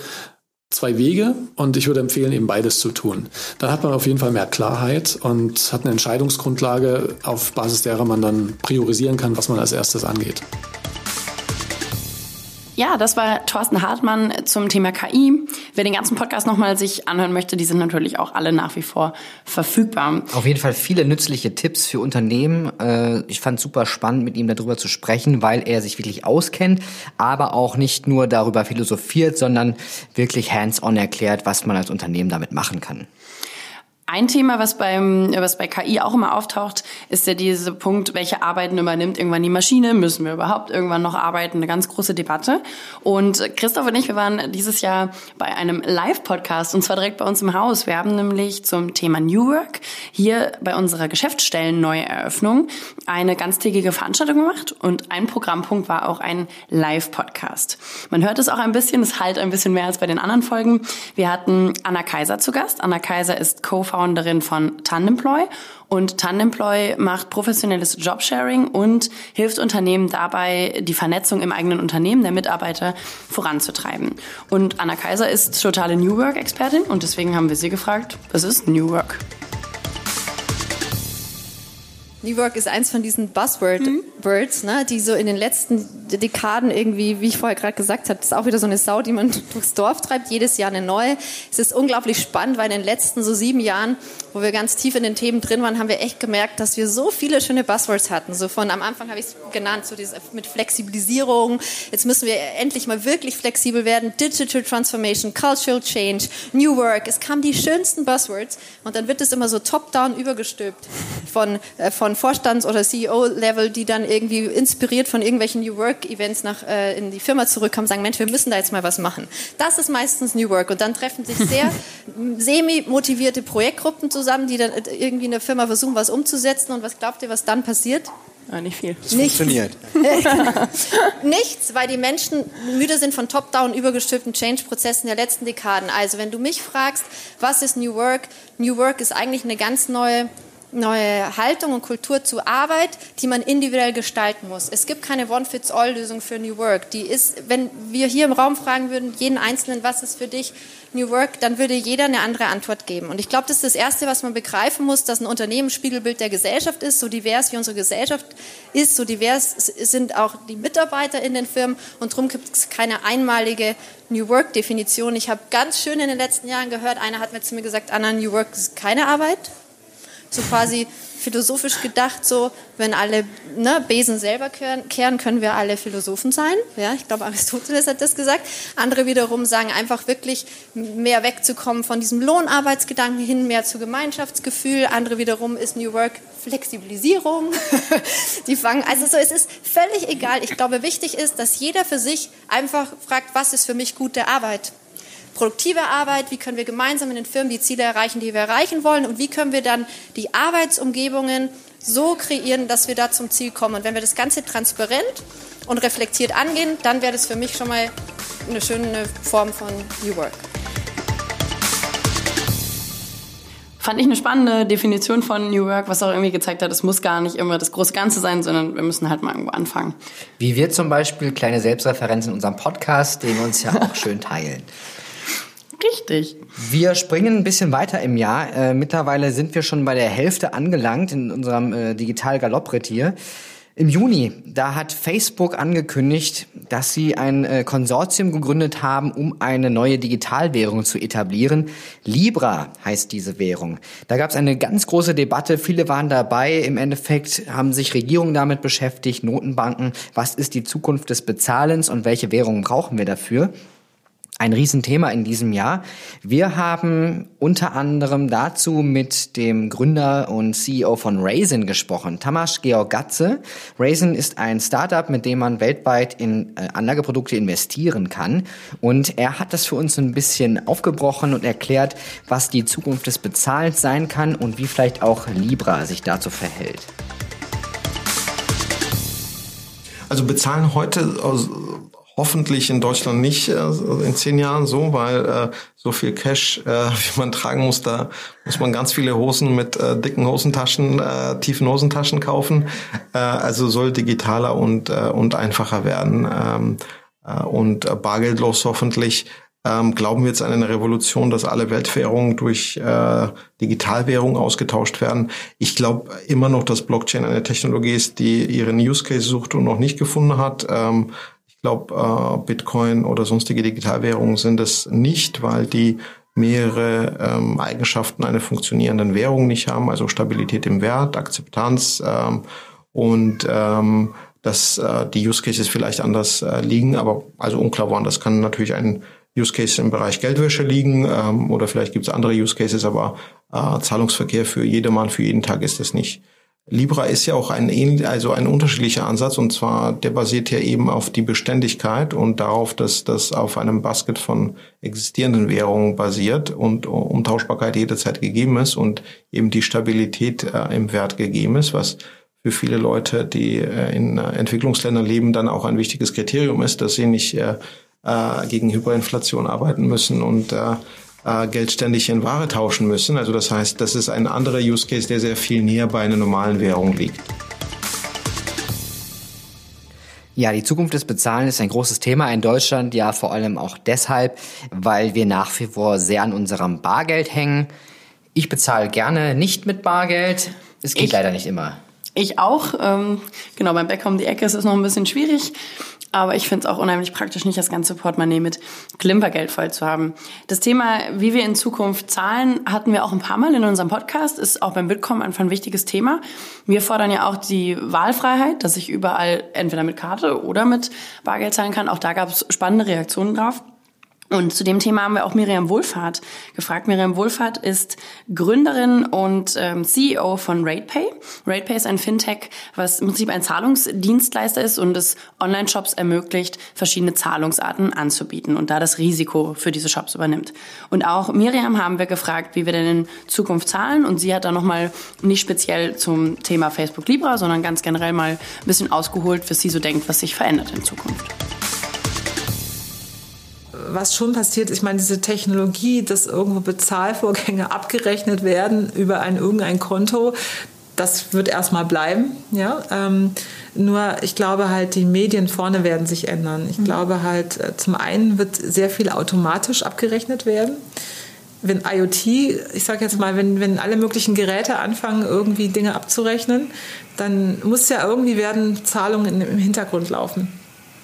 zwei Wege und ich würde empfehlen, eben beides zu tun. Dann hat man auf jeden Fall mehr Klarheit und hat eine Entscheidungsgrundlage, auf Basis derer man dann priorisieren kann, was man als erstes angeht. Ja, das war Thorsten Hartmann zum Thema KI. Wer den ganzen Podcast nochmal sich anhören möchte, die sind natürlich auch alle nach wie vor verfügbar. Auf jeden Fall viele nützliche Tipps für Unternehmen. Äh, ich fand super spannend, mit ihm darüber zu sprechen, weil er sich wirklich auskennt, aber auch nicht nur darüber philosophiert, sondern wirklich hands-on erklärt, was man als Unternehmen damit machen kann. Ein Thema, was beim, was bei KI auch immer auftaucht, ist ja dieser Punkt, welche Arbeiten übernimmt irgendwann die Maschine? Müssen wir überhaupt irgendwann noch arbeiten? Eine ganz große Debatte. Und Christoph und ich, wir waren dieses Jahr bei einem Live-Podcast und zwar direkt bei uns im Haus. Wir haben nämlich zum Thema New Work hier bei unserer Geschäftsstellen Neueröffnung eine ganztägige Veranstaltung gemacht und ein Programmpunkt war auch ein Live-Podcast. Man hört es auch ein bisschen, es halt ein bisschen mehr als bei den anderen Folgen. Wir hatten Anna Kaiser zu Gast. Anna Kaiser ist Co-Founder Co-Founderin von Tandemploy und Tandemploy macht professionelles Jobsharing und hilft Unternehmen dabei, die Vernetzung im eigenen Unternehmen der Mitarbeiter voranzutreiben. Und Anna Kaiser ist totale New Work-Expertin und deswegen haben wir sie gefragt, was ist New Work? New Work ist eins von diesen Buzzwords, mhm. ne, die so in den letzten Dekaden irgendwie, wie ich vorher gerade gesagt habe, ist auch wieder so eine Sau, die man durchs Dorf treibt, jedes Jahr eine neue. Es ist unglaublich spannend, weil in den letzten so sieben Jahren, wo wir ganz tief in den Themen drin waren, haben wir echt gemerkt, dass wir so viele schöne Buzzwords hatten. So von am Anfang habe ich es genannt, so dieses mit Flexibilisierung. Jetzt müssen wir endlich mal wirklich flexibel werden. Digital Transformation, Cultural Change, New Work. Es kamen die schönsten Buzzwords und dann wird es immer so top-down übergestülpt von, äh, von von Vorstands- oder CEO-Level, die dann irgendwie inspiriert von irgendwelchen New Work-Events nach äh, in die Firma zurückkommen, sagen, Mensch, wir müssen da jetzt mal was machen. Das ist meistens New Work. Und dann treffen sich sehr semi-motivierte Projektgruppen zusammen, die dann irgendwie in der Firma versuchen, was umzusetzen. Und was glaubt ihr, was dann passiert? Ja, nicht viel. Es funktioniert. Nichts, weil die Menschen müde sind von top-down übergestülpten Change-Prozessen der letzten Dekaden. Also wenn du mich fragst, was ist New Work? New Work ist eigentlich eine ganz neue neue Haltung und Kultur zu Arbeit, die man individuell gestalten muss. Es gibt keine One-Fits-All-Lösung für New Work. Die ist, wenn wir hier im Raum fragen würden, jeden Einzelnen, was ist für dich New Work, dann würde jeder eine andere Antwort geben. Und ich glaube, das ist das Erste, was man begreifen muss, dass ein Unternehmen Spiegelbild der Gesellschaft ist, so divers wie unsere Gesellschaft ist, so divers sind auch die Mitarbeiter in den Firmen und darum gibt es keine einmalige New Work-Definition. Ich habe ganz schön in den letzten Jahren gehört, einer hat mir zu mir gesagt, Anna, New Work ist keine Arbeit, so quasi philosophisch gedacht, so wenn alle ne, Besen selber kehren, können wir alle Philosophen sein. Ja, ich glaube, Aristoteles hat das gesagt. Andere wiederum sagen einfach wirklich mehr wegzukommen von diesem Lohnarbeitsgedanken hin, mehr zu Gemeinschaftsgefühl. Andere wiederum ist New Work Flexibilisierung. Die fangen, also so, es ist völlig egal. Ich glaube, wichtig ist, dass jeder für sich einfach fragt, was ist für mich gute Arbeit? Produktive Arbeit, wie können wir gemeinsam in den Firmen die Ziele erreichen, die wir erreichen wollen und wie können wir dann die Arbeitsumgebungen so kreieren, dass wir da zum Ziel kommen. Und wenn wir das Ganze transparent und reflektiert angehen, dann wäre das für mich schon mal eine schöne Form von New Work. Fand ich eine spannende Definition von New Work, was auch irgendwie gezeigt hat, es muss gar nicht immer das große Ganze sein, sondern wir müssen halt mal irgendwo anfangen. Wie wir zum Beispiel kleine Selbstreferenzen in unserem Podcast, den wir uns ja auch schön teilen. Richtig. Wir springen ein bisschen weiter im Jahr. Äh, mittlerweile sind wir schon bei der Hälfte angelangt in unserem äh, Digital-Galoppritt hier. Im Juni, da hat Facebook angekündigt, dass sie ein äh, Konsortium gegründet haben, um eine neue Digitalwährung zu etablieren. Libra heißt diese Währung. Da gab es eine ganz große Debatte, viele waren dabei. Im Endeffekt haben sich Regierungen damit beschäftigt, Notenbanken. Was ist die Zukunft des Bezahlens und welche Währung brauchen wir dafür? Ein Riesenthema in diesem Jahr. Wir haben unter anderem dazu mit dem Gründer und CEO von Raisin gesprochen, Tamas Georgatze. Raisin ist ein Startup, mit dem man weltweit in äh, Anlageprodukte investieren kann. Und er hat das für uns ein bisschen aufgebrochen und erklärt, was die Zukunft des Bezahlens sein kann und wie vielleicht auch Libra sich dazu verhält. Also bezahlen heute hoffentlich in Deutschland nicht äh, in zehn Jahren so, weil äh, so viel Cash, äh, wie man tragen muss, da muss man ganz viele Hosen mit äh, dicken Hosentaschen, äh, tiefen Hosentaschen kaufen. Äh, also soll digitaler und, äh, und einfacher werden ähm, äh, und äh, bargeldlos hoffentlich. Ähm, glauben wir jetzt an eine Revolution, dass alle Weltwährungen durch äh, Digitalwährungen ausgetauscht werden? Ich glaube immer noch, dass Blockchain eine Technologie ist, die ihren Use Case sucht und noch nicht gefunden hat. Ähm, glaube, äh, Bitcoin oder sonstige Digitalwährungen sind es nicht, weil die mehrere ähm, Eigenschaften einer funktionierenden Währung nicht haben, also Stabilität im Wert, Akzeptanz ähm, und ähm, dass äh, die Use Cases vielleicht anders äh, liegen, aber also unklar waren. Das kann natürlich ein Use Case im Bereich Geldwäsche liegen ähm, oder vielleicht gibt es andere Use Cases, aber äh, Zahlungsverkehr für jedermann, für jeden Tag ist es nicht. Libra ist ja auch ein ähnlich, also ein unterschiedlicher Ansatz und zwar der basiert ja eben auf die Beständigkeit und darauf, dass das auf einem Basket von existierenden Währungen basiert und Umtauschbarkeit jederzeit gegeben ist und eben die Stabilität äh, im Wert gegeben ist, was für viele Leute, die äh, in äh, Entwicklungsländern leben, dann auch ein wichtiges Kriterium ist, dass sie nicht äh, äh gegen Hyperinflation arbeiten müssen und äh, Geld ständig in Ware tauschen müssen. Also das heißt, das ist ein anderer Use Case, der sehr viel näher bei einer normalen Währung liegt. Ja, die Zukunft des Bezahlens ist ein großes Thema in Deutschland, ja vor allem auch deshalb, weil wir nach wie vor sehr an unserem Bargeld hängen. Ich bezahle gerne nicht mit Bargeld. Es geht ich, leider nicht immer. Ich auch. Ähm, genau, beim Bäcker um die Ecke ist es noch ein bisschen schwierig. Aber ich finde es auch unheimlich praktisch, nicht das ganze Portemonnaie mit Klimpergeld voll zu haben. Das Thema, wie wir in Zukunft zahlen, hatten wir auch ein paar Mal in unserem Podcast. Ist auch beim Bitkom einfach ein wichtiges Thema. Wir fordern ja auch die Wahlfreiheit, dass ich überall entweder mit Karte oder mit Bargeld zahlen kann. Auch da gab es spannende Reaktionen drauf. Und zu dem Thema haben wir auch Miriam Wohlfahrt gefragt. Miriam Wohlfahrt ist Gründerin und ähm, CEO von RatePay. RatePay ist ein Fintech, was im Prinzip ein Zahlungsdienstleister ist und es Online-Shops ermöglicht, verschiedene Zahlungsarten anzubieten und da das Risiko für diese Shops übernimmt. Und auch Miriam haben wir gefragt, wie wir denn in Zukunft zahlen. Und sie hat da nochmal nicht speziell zum Thema Facebook Libra, sondern ganz generell mal ein bisschen ausgeholt, was sie so denkt, was sich verändert in Zukunft was schon passiert, ich meine, diese Technologie, dass irgendwo Bezahlvorgänge abgerechnet werden über ein irgendein Konto, das wird erstmal bleiben. Ja? Ähm, nur ich glaube halt, die Medien vorne werden sich ändern. Ich mhm. glaube halt, äh, zum einen wird sehr viel automatisch abgerechnet werden. Wenn IoT, ich sage jetzt mal, wenn, wenn alle möglichen Geräte anfangen, irgendwie Dinge abzurechnen, dann muss ja irgendwie werden Zahlungen im Hintergrund laufen.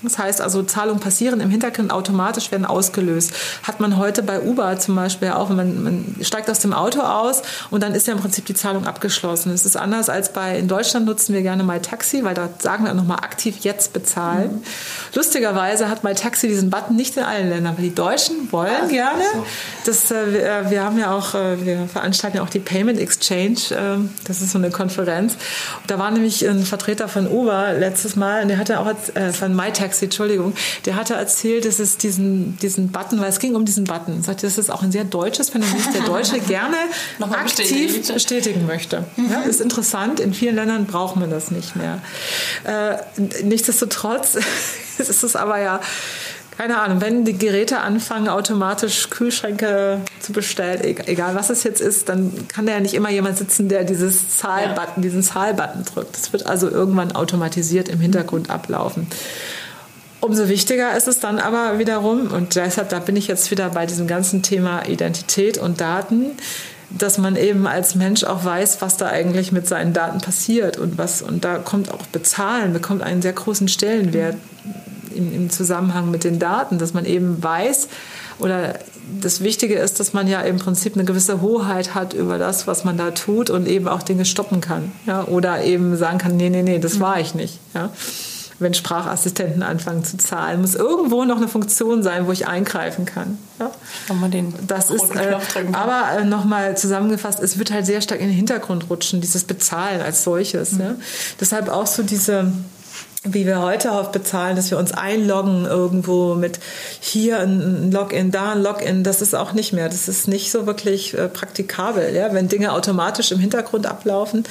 Das heißt also, Zahlungen passieren im Hintergrund automatisch, werden ausgelöst. Hat man heute bei Uber zum Beispiel auch, man, man steigt aus dem Auto aus und dann ist ja im Prinzip die Zahlung abgeschlossen. Es ist anders als bei, in Deutschland nutzen wir gerne MyTaxi, weil da sagen wir nochmal aktiv jetzt bezahlen. Mhm. Lustigerweise hat MyTaxi diesen Button nicht in allen Ländern, weil die Deutschen wollen Ach, gerne. So. Das, äh, wir, äh, wir, haben ja auch, äh, wir veranstalten ja auch die Payment Exchange, äh, das ist so eine Konferenz. Da war nämlich ein Vertreter von Uber letztes Mal und der hatte auch äh, von MyTaxi Taxi, Entschuldigung, der hatte erzählt, dass es diesen, diesen Button, weil es ging um diesen Button, sagte, das ist auch ein sehr deutsches Phänomen, der Deutsche gerne aktiv bestätigen möchte. Ja, ist interessant, in vielen Ländern braucht man das nicht mehr. Äh, nichtsdestotrotz ist es aber ja keine Ahnung, wenn die Geräte anfangen, automatisch Kühlschränke zu bestellen, egal was es jetzt ist, dann kann da ja nicht immer jemand sitzen, der dieses Zahlbutton, diesen Zahlbutton drückt. Das wird also irgendwann automatisiert im Hintergrund ablaufen. Umso wichtiger ist es dann aber wiederum, und deshalb da bin ich jetzt wieder bei diesem ganzen Thema Identität und Daten, dass man eben als Mensch auch weiß, was da eigentlich mit seinen Daten passiert und was und da kommt auch Bezahlen bekommt einen sehr großen Stellenwert im, im Zusammenhang mit den Daten, dass man eben weiß oder das Wichtige ist, dass man ja im Prinzip eine gewisse Hoheit hat über das, was man da tut und eben auch Dinge stoppen kann, ja, oder eben sagen kann, nee, nee, nee, das war ich nicht, ja wenn Sprachassistenten anfangen zu zahlen. Muss irgendwo noch eine Funktion sein, wo ich eingreifen kann. Ja? Kann man den das ist, äh, aber äh, nochmal zusammengefasst, es wird halt sehr stark in den Hintergrund rutschen, dieses Bezahlen als solches. Mhm. Ja? Deshalb auch so diese wie wir heute oft bezahlen, dass wir uns einloggen irgendwo mit hier ein Login, da ein Login, das ist auch nicht mehr. Das ist nicht so wirklich äh, praktikabel. Ja? Wenn Dinge automatisch im Hintergrund ablaufen,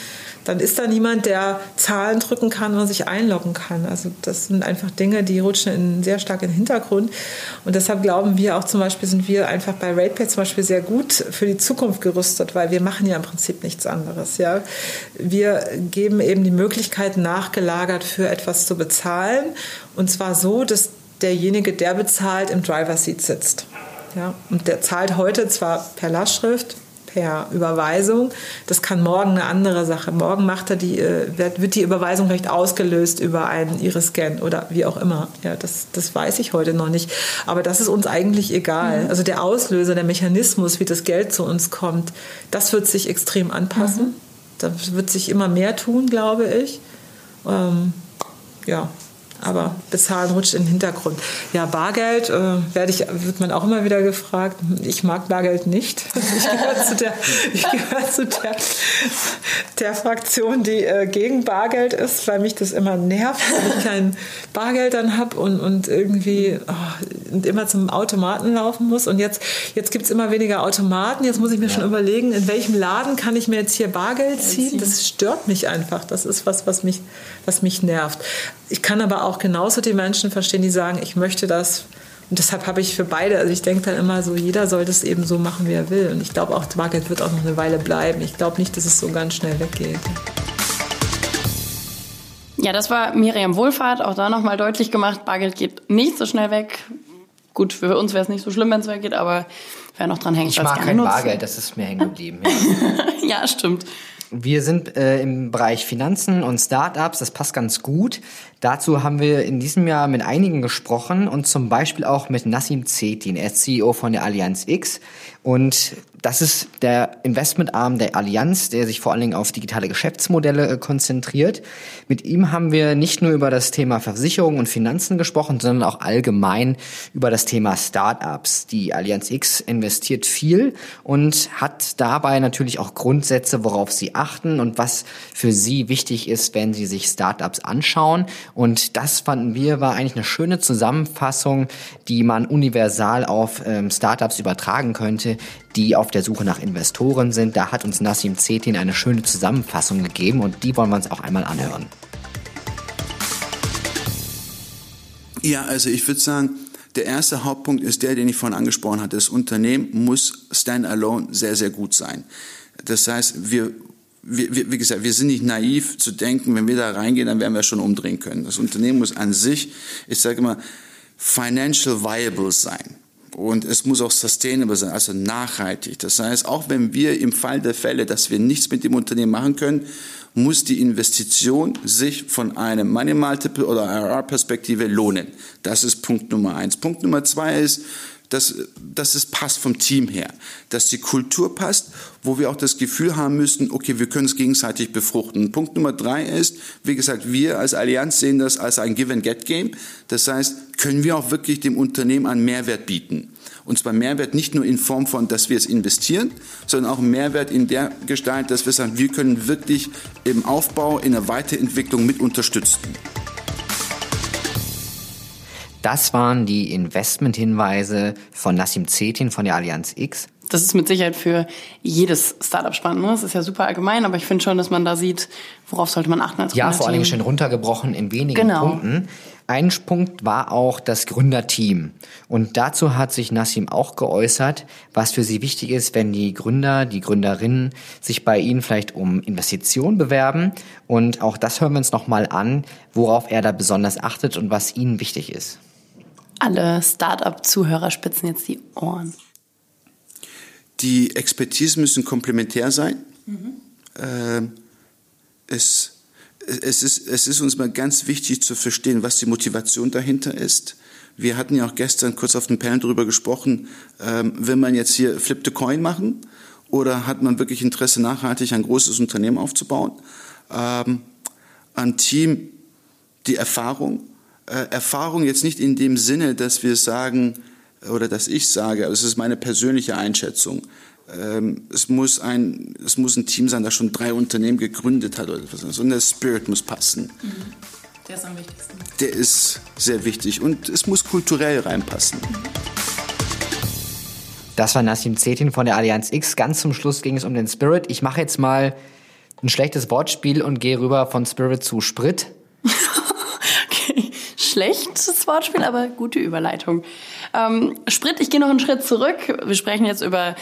dann ist da niemand, der Zahlen drücken kann und sich einloggen kann. Also das sind einfach Dinge, die rutschen in, sehr stark in den Hintergrund. Und deshalb glauben wir auch zum Beispiel, sind wir einfach bei RatePay zum Beispiel sehr gut für die Zukunft gerüstet, weil wir machen ja im Prinzip nichts anderes. Ja? Wir geben eben die Möglichkeit nachgelagert für etwas zu bezahlen. Und zwar so, dass derjenige, der bezahlt, im Driver Seat sitzt. Ja, und der zahlt heute zwar per Lastschrift, per Überweisung. Das kann morgen eine andere Sache. Morgen macht er die, äh, wird die Überweisung recht ausgelöst über einen Iris-Scan oder wie auch immer. Ja, das, das weiß ich heute noch nicht. Aber das ist uns eigentlich egal. Mhm. Also der Auslöser, der Mechanismus, wie das Geld zu uns kommt, das wird sich extrem anpassen. Mhm. Da wird sich immer mehr tun, glaube ich. Ähm, ja, aber bezahlen rutscht in den Hintergrund. Ja, Bargeld äh, werde ich, wird man auch immer wieder gefragt. Ich mag Bargeld nicht. Ich gehöre zu der, ich gehöre zu der, der Fraktion, die äh, gegen Bargeld ist, weil mich das immer nervt, wenn ich kein Bargeld dann habe und, und irgendwie oh, immer zum Automaten laufen muss. Und jetzt, jetzt gibt es immer weniger Automaten. Jetzt muss ich mir ja. schon überlegen, in welchem Laden kann ich mir jetzt hier Bargeld ziehen. Das stört mich einfach. Das ist was, was mich, was mich nervt. Ich kann aber auch genauso die Menschen verstehen, die sagen, ich möchte das. Und deshalb habe ich für beide, also ich denke dann immer so, jeder soll das eben so machen, wie er will. Und ich glaube auch, Bargeld wird auch noch eine Weile bleiben. Ich glaube nicht, dass es so ganz schnell weggeht. Ja, das war Miriam Wohlfahrt. Auch da nochmal deutlich gemacht, Bargeld geht nicht so schnell weg. Gut, für uns wäre es nicht so schlimm, wenn es weggeht, aber wer noch dran hängt, Ich mag kein nutzt. Bargeld, das ist mir hängen geblieben. Ja. ja, stimmt. Wir sind äh, im Bereich Finanzen und Startups, das passt ganz gut. Dazu haben wir in diesem Jahr mit einigen gesprochen und zum Beispiel auch mit Nassim Zetin, er ist CEO von der Allianz X. Und das ist der Investmentarm der Allianz, der sich vor allen Dingen auf digitale Geschäftsmodelle äh, konzentriert. Mit ihm haben wir nicht nur über das Thema Versicherung und Finanzen gesprochen, sondern auch allgemein über das Thema Startups. Die Allianz X investiert viel und hat dabei natürlich auch Grundsätze, worauf sie achten und was für sie wichtig ist, wenn sie sich Startups anschauen. Und das fanden wir war eigentlich eine schöne Zusammenfassung, die man universal auf ähm, Startups übertragen könnte, die auf der Suche nach Investoren sind. Da hat uns Nassim Zetin eine schöne Zusammenfassung gegeben und die wollen wir uns auch einmal anhören. Ja, also ich würde sagen, der erste Hauptpunkt ist der, den ich vorhin angesprochen hatte. Das Unternehmen muss standalone sehr, sehr gut sein. Das heißt, wir wir, wie gesagt, wir sind nicht naiv zu denken, wenn wir da reingehen, dann werden wir schon umdrehen können. Das Unternehmen muss an sich, ich sage immer, financial viable sein. Und es muss auch sustainable sein, also nachhaltig. Das heißt, auch wenn wir im Fall der Fälle, dass wir nichts mit dem Unternehmen machen können, muss die Investition sich von einem Money Multiple oder IRR-Perspektive lohnen. Das ist Punkt Nummer eins. Punkt Nummer zwei ist, dass, dass es passt vom Team her, dass die Kultur passt, wo wir auch das Gefühl haben müssen, okay, wir können es gegenseitig befruchten. Punkt Nummer drei ist, wie gesagt, wir als Allianz sehen das als ein Give-and-Get-Game. Das heißt, können wir auch wirklich dem Unternehmen einen Mehrwert bieten. Und zwar Mehrwert nicht nur in Form von, dass wir es investieren, sondern auch Mehrwert in der Gestalt, dass wir sagen, wir können wirklich im Aufbau, in der Weiterentwicklung mit unterstützen. Das waren die Investmenthinweise von Nassim Zetin von der Allianz X. Das ist mit Sicherheit für jedes Startup spannend. Ne? Das ist ja super allgemein, aber ich finde schon, dass man da sieht, worauf sollte man achten als Ja, vor allen Dingen schön runtergebrochen in wenigen genau. Punkten. Ein Punkt war auch das Gründerteam. Und dazu hat sich Nassim auch geäußert, was für sie wichtig ist, wenn die Gründer, die Gründerinnen sich bei ihnen vielleicht um Investitionen bewerben. Und auch das hören wir uns nochmal an, worauf er da besonders achtet und was ihnen wichtig ist. Alle Startup-Zuhörer spitzen jetzt die Ohren. Die Expertise müssen komplementär sein. Mhm. Äh, es es ist, es ist uns mal ganz wichtig zu verstehen, was die Motivation dahinter ist. Wir hatten ja auch gestern kurz auf dem Panel darüber gesprochen, ähm, will man jetzt hier Flip the Coin machen oder hat man wirklich Interesse, nachhaltig ein großes Unternehmen aufzubauen? Ähm, ein Team, die Erfahrung. Äh, Erfahrung jetzt nicht in dem Sinne, dass wir sagen, oder dass ich sage, aber es ist meine persönliche Einschätzung. Ähm, es, muss ein, es muss ein Team sein, das schon drei Unternehmen gegründet hat. Oder was. Und der Spirit muss passen. Mhm. Der ist am wichtigsten. Der ist sehr wichtig und es muss kulturell reinpassen. Das war Nassim Zetin von der Allianz X. Ganz zum Schluss ging es um den Spirit. Ich mache jetzt mal ein schlechtes Wortspiel und gehe rüber von Spirit zu Sprit. Schlechtes Wortspiel, aber gute Überleitung. Ähm, Sprit, ich gehe noch einen Schritt zurück. Wir sprechen jetzt über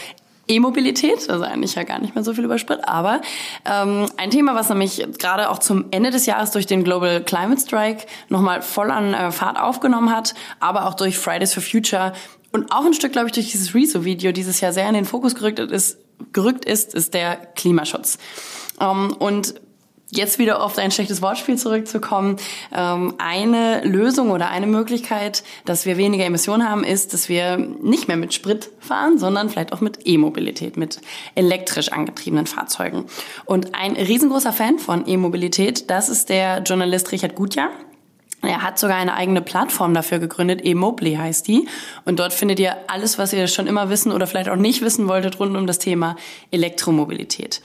E-Mobilität, also eigentlich ja gar nicht mehr so viel über Sprit, aber ähm, ein Thema, was nämlich gerade auch zum Ende des Jahres durch den Global Climate Strike nochmal voll an äh, Fahrt aufgenommen hat, aber auch durch Fridays for Future und auch ein Stück, glaube ich, durch dieses Rezo-Video dieses Jahr sehr in den Fokus gerückt ist, gerückt ist, ist der Klimaschutz. Ähm, und jetzt wieder auf ein schlechtes Wortspiel zurückzukommen, ähm, eine Lösung oder eine Möglichkeit, dass wir weniger Emissionen haben, ist, dass wir nicht mehr mit Sprit fahren, sondern vielleicht auch mit E-Mobilität, mit elektrisch angetriebenen Fahrzeugen. Und ein riesengroßer Fan von E-Mobilität, das ist der Journalist Richard Gutjahr. Er hat sogar eine eigene Plattform dafür gegründet, eMobly heißt die. Und dort findet ihr alles, was ihr schon immer wissen oder vielleicht auch nicht wissen wolltet rund um das Thema Elektromobilität.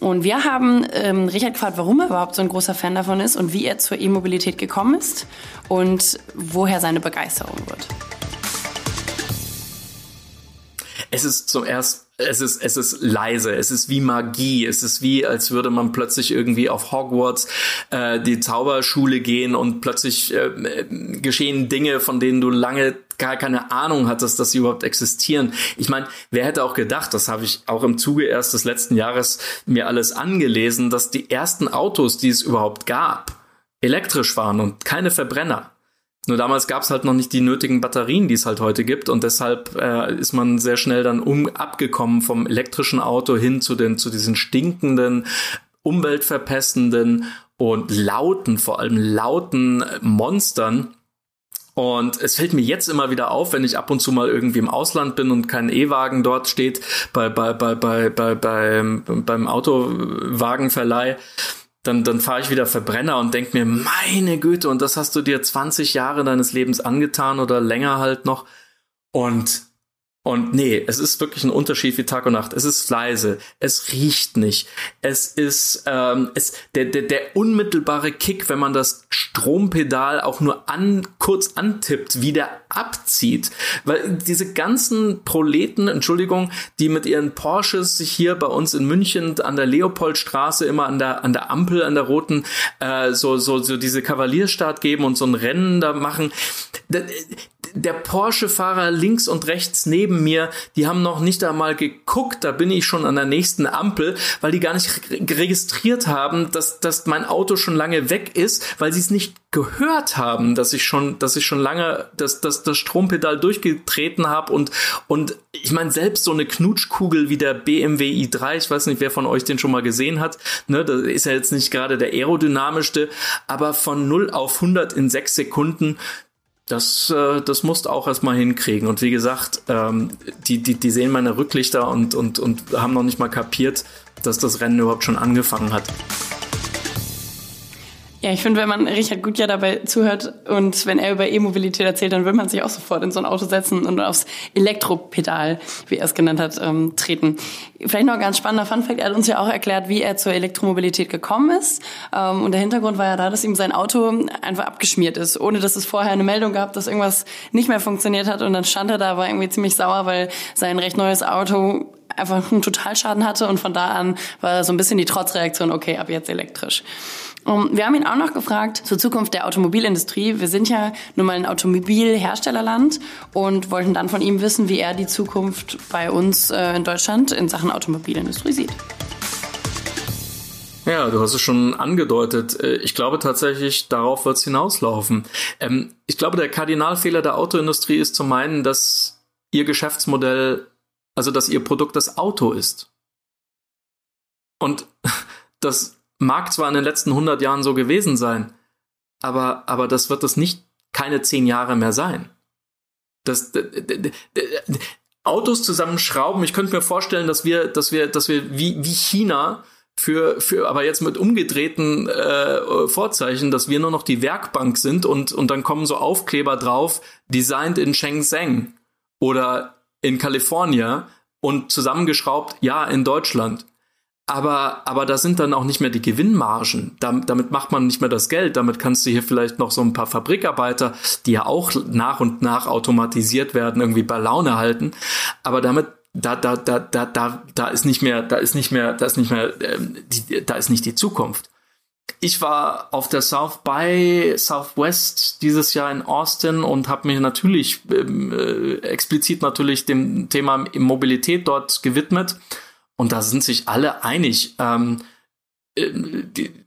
Und wir haben ähm, Richard gefragt, warum er überhaupt so ein großer Fan davon ist und wie er zur E-Mobilität gekommen ist und woher seine Begeisterung wird. Es ist zum ersten es ist, es ist leise, es ist wie Magie, es ist wie, als würde man plötzlich irgendwie auf Hogwarts äh, die Zauberschule gehen und plötzlich äh, geschehen Dinge, von denen du lange gar keine Ahnung hattest, dass sie überhaupt existieren. Ich meine, wer hätte auch gedacht, das habe ich auch im Zuge erst des letzten Jahres mir alles angelesen, dass die ersten Autos, die es überhaupt gab, elektrisch waren und keine Verbrenner. Nur damals gab es halt noch nicht die nötigen Batterien, die es halt heute gibt. Und deshalb äh, ist man sehr schnell dann um abgekommen vom elektrischen Auto hin zu den zu diesen stinkenden, umweltverpestenden und lauten, vor allem lauten Monstern. Und es fällt mir jetzt immer wieder auf, wenn ich ab und zu mal irgendwie im Ausland bin und kein E-Wagen dort steht bei, bei, bei, bei, bei, beim, beim Autowagenverleih, dann, dann fahre ich wieder Verbrenner und denke mir, meine Güte, und das hast du dir 20 Jahre deines Lebens angetan oder länger halt noch. Und und nee, es ist wirklich ein Unterschied wie Tag und Nacht. Es ist leise, es riecht nicht. Es ist ähm, es, der, der, der unmittelbare Kick, wenn man das Strompedal auch nur an, kurz antippt, wie der abzieht. Weil diese ganzen Proleten, Entschuldigung, die mit ihren Porsches sich hier bei uns in München an der Leopoldstraße immer an der, an der Ampel, an der roten, äh, so, so, so diese Kavalierstart geben und so ein Rennen da machen der Porsche-Fahrer links und rechts neben mir, die haben noch nicht einmal geguckt, da bin ich schon an der nächsten Ampel, weil die gar nicht registriert haben, dass, dass mein Auto schon lange weg ist, weil sie es nicht gehört haben, dass ich schon, dass ich schon lange das, das, das Strompedal durchgetreten habe und, und ich meine, selbst so eine Knutschkugel wie der BMW i3, ich weiß nicht, wer von euch den schon mal gesehen hat, ne, das ist ja jetzt nicht gerade der aerodynamischste, aber von 0 auf 100 in 6 Sekunden, das, äh, das musst du auch erstmal hinkriegen. Und wie gesagt, ähm, die, die, die sehen meine Rücklichter und, und, und haben noch nicht mal kapiert, dass das Rennen überhaupt schon angefangen hat. Ja, ich finde, wenn man Richard Gutjahr dabei zuhört und wenn er über E-Mobilität erzählt, dann will man sich auch sofort in so ein Auto setzen und aufs Elektropedal, wie er es genannt hat, ähm, treten. Vielleicht noch ein ganz spannender Funfact, er hat uns ja auch erklärt, wie er zur Elektromobilität gekommen ist. Ähm, und der Hintergrund war ja da, dass ihm sein Auto einfach abgeschmiert ist, ohne dass es vorher eine Meldung gab, dass irgendwas nicht mehr funktioniert hat. Und dann stand er da, war irgendwie ziemlich sauer, weil sein recht neues Auto einfach einen Totalschaden hatte. Und von da an war so ein bisschen die Trotzreaktion, okay, ab jetzt elektrisch. Um, wir haben ihn auch noch gefragt zur Zukunft der Automobilindustrie. Wir sind ja nun mal ein Automobilherstellerland und wollten dann von ihm wissen, wie er die Zukunft bei uns äh, in Deutschland in Sachen Automobilindustrie sieht. Ja, du hast es schon angedeutet. Äh, ich glaube tatsächlich, darauf wird es hinauslaufen. Ähm, ich glaube, der Kardinalfehler der Autoindustrie ist zu meinen, dass ihr Geschäftsmodell, also dass ihr Produkt das Auto ist. Und das Mag zwar in den letzten 100 Jahren so gewesen sein, aber, aber das wird es nicht keine zehn Jahre mehr sein. Das, Autos zusammenschrauben, ich könnte mir vorstellen, dass wir, dass wir, dass wir wie, wie China für, für, aber jetzt mit umgedrehten äh, Vorzeichen, dass wir nur noch die Werkbank sind und, und dann kommen so Aufkleber drauf, designed in Shenzhen oder in Kalifornien und zusammengeschraubt, ja, in Deutschland aber, aber da sind dann auch nicht mehr die Gewinnmargen. Damit, damit macht man nicht mehr das Geld. Damit kannst du hier vielleicht noch so ein paar Fabrikarbeiter, die ja auch nach und nach automatisiert werden, irgendwie bei Laune halten. Aber damit da, da, da, da, da, da ist nicht mehr, da ist nicht mehr, da ist nicht mehr, ähm, die, da ist nicht die Zukunft. Ich war auf der South by Southwest dieses Jahr in Austin und habe mich natürlich ähm, äh, explizit natürlich dem Thema Mobilität dort gewidmet und da sind sich alle einig. Ähm, äh,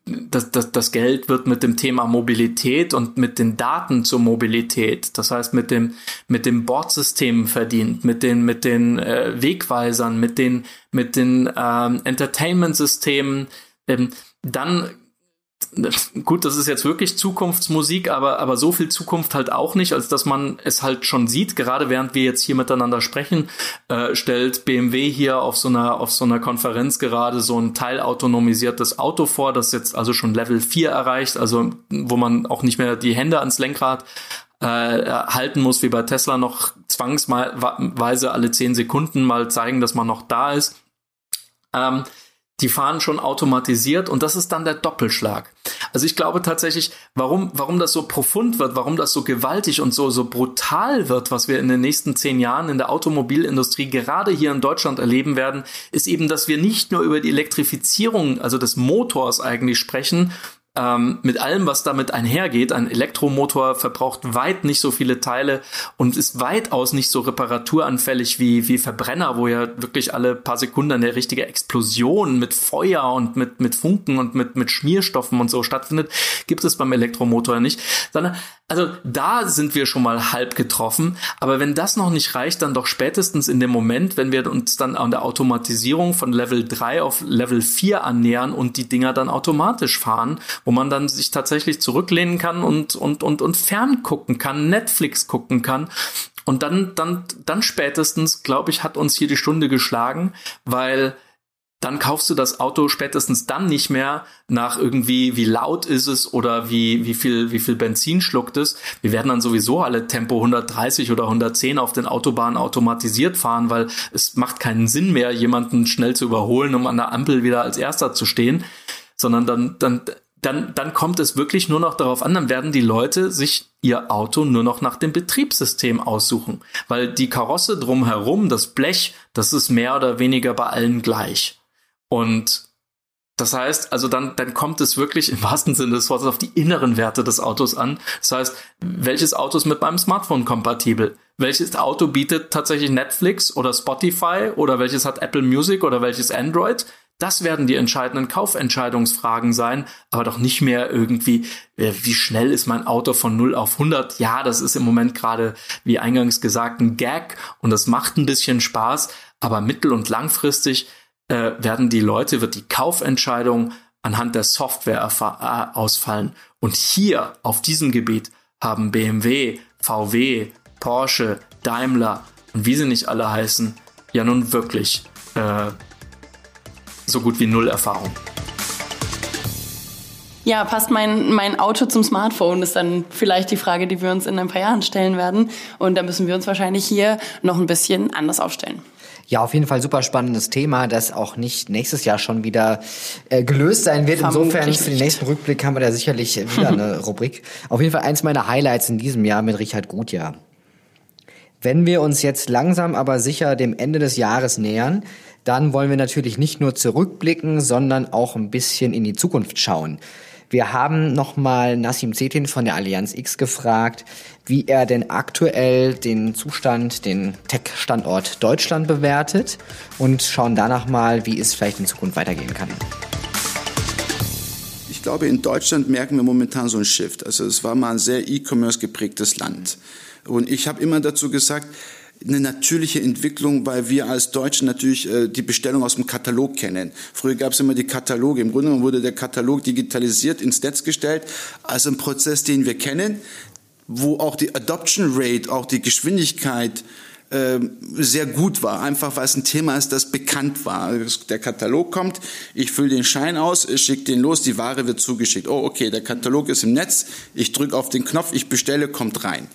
das, das, das Geld wird mit dem Thema Mobilität und mit den Daten zur Mobilität, das heißt mit dem mit dem Bordsystemen verdient, mit den mit den äh, Wegweisern, mit den mit den ähm, Entertainment-Systemen. Ähm, dann gut, das ist jetzt wirklich Zukunftsmusik, aber, aber so viel Zukunft halt auch nicht, als dass man es halt schon sieht. Gerade während wir jetzt hier miteinander sprechen, äh, stellt BMW hier auf so einer, auf so einer Konferenz gerade so ein teilautonomisiertes Auto vor, das jetzt also schon Level 4 erreicht, also wo man auch nicht mehr die Hände ans Lenkrad äh, halten muss, wie bei Tesla noch zwangsweise alle 10 Sekunden mal zeigen, dass man noch da ist. Ähm, die fahren schon automatisiert und das ist dann der Doppelschlag. Also ich glaube tatsächlich, warum, warum das so profund wird, warum das so gewaltig und so, so brutal wird, was wir in den nächsten zehn Jahren in der Automobilindustrie gerade hier in Deutschland erleben werden, ist eben, dass wir nicht nur über die Elektrifizierung, also des Motors eigentlich sprechen, ähm, mit allem, was damit einhergeht. Ein Elektromotor verbraucht weit nicht so viele Teile und ist weitaus nicht so reparaturanfällig wie, wie Verbrenner, wo ja wirklich alle paar Sekunden eine richtige Explosion mit Feuer und mit, mit Funken und mit, mit Schmierstoffen und so stattfindet, gibt es beim Elektromotor nicht, sondern also da sind wir schon mal halb getroffen. Aber wenn das noch nicht reicht, dann doch spätestens in dem Moment, wenn wir uns dann an der Automatisierung von Level 3 auf Level 4 annähern und die Dinger dann automatisch fahren, wo man dann sich tatsächlich zurücklehnen kann und, und, und, und fern gucken kann, Netflix gucken kann. Und dann, dann, dann spätestens, glaube ich, hat uns hier die Stunde geschlagen, weil dann kaufst du das Auto spätestens dann nicht mehr nach irgendwie, wie laut ist es oder wie, wie viel, wie viel Benzin schluckt es. Wir werden dann sowieso alle Tempo 130 oder 110 auf den Autobahnen automatisiert fahren, weil es macht keinen Sinn mehr, jemanden schnell zu überholen, um an der Ampel wieder als Erster zu stehen, sondern dann, dann, dann, dann kommt es wirklich nur noch darauf an, dann werden die Leute sich ihr Auto nur noch nach dem Betriebssystem aussuchen, weil die Karosse drumherum, das Blech, das ist mehr oder weniger bei allen gleich. Und das heißt, also dann, dann kommt es wirklich im wahrsten Sinne des Wortes auf die inneren Werte des Autos an. Das heißt, welches Auto ist mit meinem Smartphone kompatibel? Welches Auto bietet tatsächlich Netflix oder Spotify oder welches hat Apple Music oder welches Android? Das werden die entscheidenden Kaufentscheidungsfragen sein, aber doch nicht mehr irgendwie, äh, wie schnell ist mein Auto von 0 auf 100? Ja, das ist im Moment gerade, wie eingangs gesagt, ein Gag und das macht ein bisschen Spaß, aber mittel- und langfristig äh, werden die Leute, wird die Kaufentscheidung anhand der Software äh, ausfallen. Und hier auf diesem Gebiet haben BMW, VW, Porsche, Daimler und wie sie nicht alle heißen, ja nun wirklich äh, so gut wie null Erfahrung. Ja, passt mein, mein Auto zum Smartphone, ist dann vielleicht die Frage, die wir uns in ein paar Jahren stellen werden. Und da müssen wir uns wahrscheinlich hier noch ein bisschen anders aufstellen. Ja, auf jeden Fall super spannendes Thema, das auch nicht nächstes Jahr schon wieder äh, gelöst sein wird. Insofern für den nächsten Rückblick haben wir da sicherlich wieder eine Rubrik. Auf jeden Fall eins meiner Highlights in diesem Jahr mit Richard Gutjahr. Wenn wir uns jetzt langsam aber sicher dem Ende des Jahres nähern, dann wollen wir natürlich nicht nur zurückblicken, sondern auch ein bisschen in die Zukunft schauen. Wir haben nochmal Nassim Zetin von der Allianz X gefragt, wie er denn aktuell den Zustand, den Tech-Standort Deutschland bewertet und schauen danach mal, wie es vielleicht in Zukunft weitergehen kann. Ich glaube, in Deutschland merken wir momentan so einen Shift. Also es war mal ein sehr E-Commerce geprägtes Land. Und ich habe immer dazu gesagt, eine natürliche Entwicklung, weil wir als Deutsche natürlich äh, die Bestellung aus dem Katalog kennen. Früher gab es immer die Kataloge. Im Grunde wurde der Katalog digitalisiert ins Netz gestellt. Also ein Prozess, den wir kennen, wo auch die Adoption Rate, auch die Geschwindigkeit sehr gut war, einfach weil es ein Thema ist, das bekannt war. Der Katalog kommt, ich fülle den Schein aus, schicke den los, die Ware wird zugeschickt. Oh, okay, der Katalog ist im Netz, ich drücke auf den Knopf, ich bestelle, kommt rein.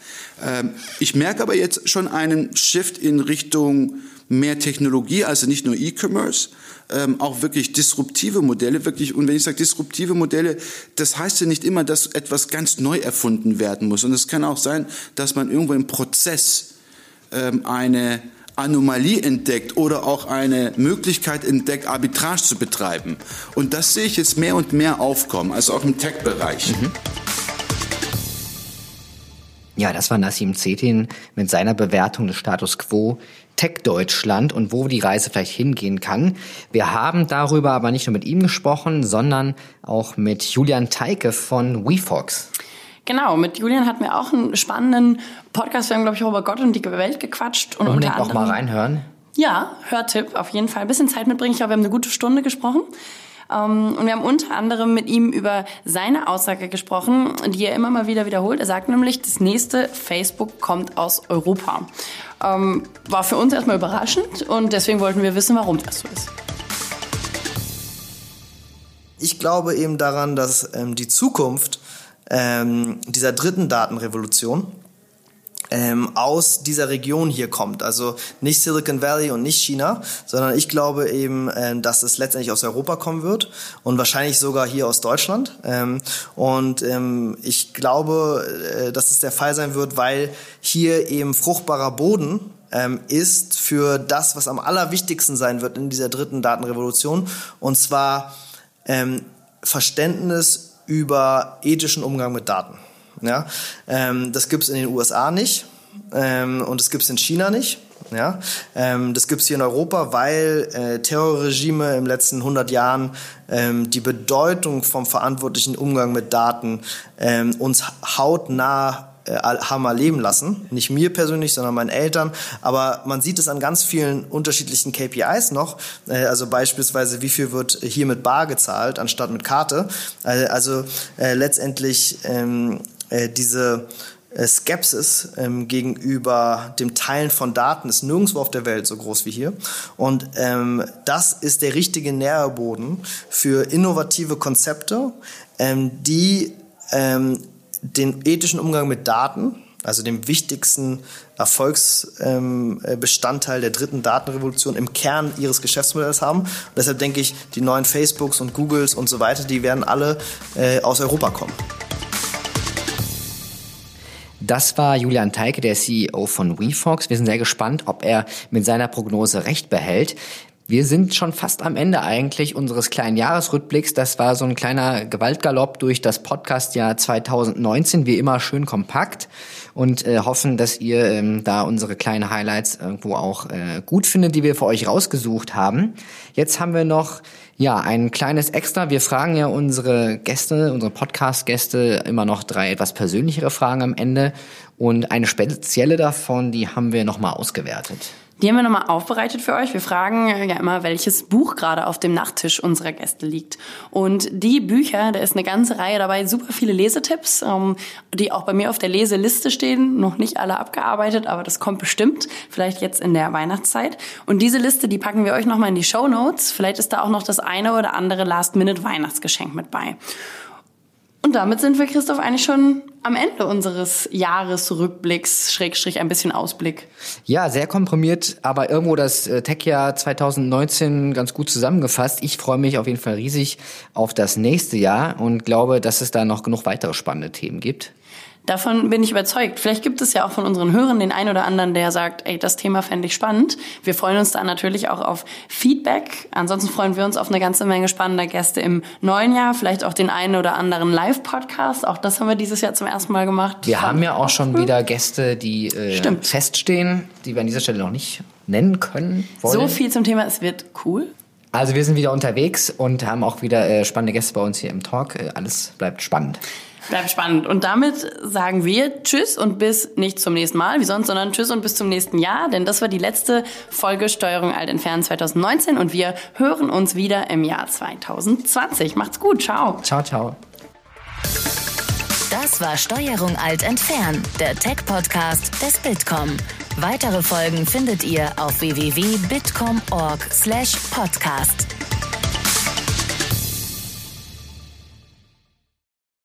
Ähm, ich merke aber jetzt schon einen Shift in Richtung mehr Technologie, also nicht nur E-Commerce, ähm, auch wirklich disruptive Modelle, wirklich, und wenn ich sage disruptive Modelle, das heißt ja nicht immer, dass etwas ganz neu erfunden werden muss. Und es kann auch sein, dass man irgendwo im Prozess ähm, eine Anomalie entdeckt oder auch eine Möglichkeit entdeckt, Arbitrage zu betreiben. Und das sehe ich jetzt mehr und mehr aufkommen, also auch im Tech-Bereich. Mhm. Ja, das war Nassim Zetin mit seiner Bewertung des Status Quo Tech Deutschland und wo die Reise vielleicht hingehen kann. Wir haben darüber aber nicht nur mit ihm gesprochen, sondern auch mit Julian Teike von WeFox. Genau, mit Julian hatten wir auch einen spannenden Podcast. Wir haben, glaube ich, auch über Gott und die Welt gequatscht. Und Unbedingt unter anderem, auch mal reinhören. Ja, Hörtipp auf jeden Fall. Ein bisschen Zeit mitbringen. Ich glaube, wir haben eine gute Stunde gesprochen. Ähm, und wir haben unter anderem mit ihm über seine Aussage gesprochen, die er immer mal wieder wiederholt. Er sagt nämlich, das nächste Facebook kommt aus Europa. Ähm, war für uns erstmal überraschend und deswegen wollten wir wissen, warum das so ist. Ich glaube eben daran, dass ähm, die Zukunft ähm, dieser dritten Datenrevolution ähm, aus dieser Region hier kommt. Also nicht Silicon Valley und nicht China, sondern ich glaube eben, ähm, dass es letztendlich aus Europa kommen wird und wahrscheinlich sogar hier aus Deutschland. Ähm, und ähm, ich glaube, äh, dass es der Fall sein wird, weil hier eben fruchtbarer Boden ähm, ist für das, was am allerwichtigsten sein wird in dieser dritten Datenrevolution. Und zwar ähm, Verständnis über ethischen Umgang mit Daten. Ja? Ähm, das gibt es in den USA nicht ähm, und das gibt es in China nicht. Ja, ähm, das gibt's hier in Europa, weil äh, Terrorregime im letzten 100 Jahren ähm, die Bedeutung vom verantwortlichen Umgang mit Daten ähm, uns hautnah haben erleben lassen. Nicht mir persönlich, sondern meinen Eltern. Aber man sieht es an ganz vielen unterschiedlichen KPIs noch. Äh, also beispielsweise, wie viel wird hier mit Bar gezahlt, anstatt mit Karte. Äh, also äh, letztendlich ähm, äh, diese äh, Skepsis ähm, gegenüber dem Teilen von Daten ist nirgendwo auf der Welt so groß wie hier. Und ähm, das ist der richtige Nährboden für innovative Konzepte, ähm, die ähm, den ethischen Umgang mit Daten, also dem wichtigsten Erfolgsbestandteil der dritten Datenrevolution im Kern ihres Geschäftsmodells haben. Und deshalb denke ich, die neuen Facebooks und Googles und so weiter, die werden alle äh, aus Europa kommen. Das war Julian Teike, der CEO von WeFox. Wir sind sehr gespannt, ob er mit seiner Prognose recht behält. Wir sind schon fast am Ende eigentlich unseres kleinen Jahresrückblicks. Das war so ein kleiner Gewaltgalopp durch das Podcastjahr 2019, wie immer schön kompakt und äh, hoffen, dass ihr ähm, da unsere kleinen Highlights irgendwo auch äh, gut findet, die wir für euch rausgesucht haben. Jetzt haben wir noch ja, ein kleines Extra. Wir fragen ja unsere Gäste, unsere Podcast-Gäste immer noch drei etwas persönlichere Fragen am Ende. Und eine spezielle davon, die haben wir nochmal ausgewertet. Die haben wir nochmal aufbereitet für euch. Wir fragen ja immer, welches Buch gerade auf dem Nachttisch unserer Gäste liegt. Und die Bücher, da ist eine ganze Reihe dabei, super viele Lesetipps, ähm, die auch bei mir auf der Leseliste stehen. Noch nicht alle abgearbeitet, aber das kommt bestimmt. Vielleicht jetzt in der Weihnachtszeit. Und diese Liste, die packen wir euch nochmal in die Show Notes. Vielleicht ist da auch noch das eine oder andere Last-Minute-Weihnachtsgeschenk mit bei. Und damit sind wir, Christoph, eigentlich schon am Ende unseres Jahresrückblicks, Schrägstrich ein bisschen Ausblick. Ja, sehr komprimiert, aber irgendwo das äh, Tech-Jahr 2019 ganz gut zusammengefasst. Ich freue mich auf jeden Fall riesig auf das nächste Jahr und glaube, dass es da noch genug weitere spannende Themen gibt. Davon bin ich überzeugt. Vielleicht gibt es ja auch von unseren Hörern den einen oder anderen, der sagt, ey, das Thema fände ich spannend. Wir freuen uns da natürlich auch auf Feedback. Ansonsten freuen wir uns auf eine ganze Menge spannender Gäste im neuen Jahr. Vielleicht auch den einen oder anderen Live-Podcast. Auch das haben wir dieses Jahr zum ersten Mal gemacht. Wir haben ja auch schon wieder Gäste, die äh, feststehen, die wir an dieser Stelle noch nicht nennen können. Wollen. So viel zum Thema, es wird cool. Also wir sind wieder unterwegs und haben auch wieder äh, spannende Gäste bei uns hier im Talk. Äh, alles bleibt spannend. Bleibt spannend. Und damit sagen wir Tschüss und bis nicht zum nächsten Mal, wie sonst, sondern Tschüss und bis zum nächsten Jahr, denn das war die letzte Folge Steuerung alt entfernen 2019 und wir hören uns wieder im Jahr 2020. Macht's gut. Ciao. Ciao, ciao. Das war Steuerung alt entfernen, der Tech-Podcast des Bitkom. Weitere Folgen findet ihr auf www.bitkom.org/podcast.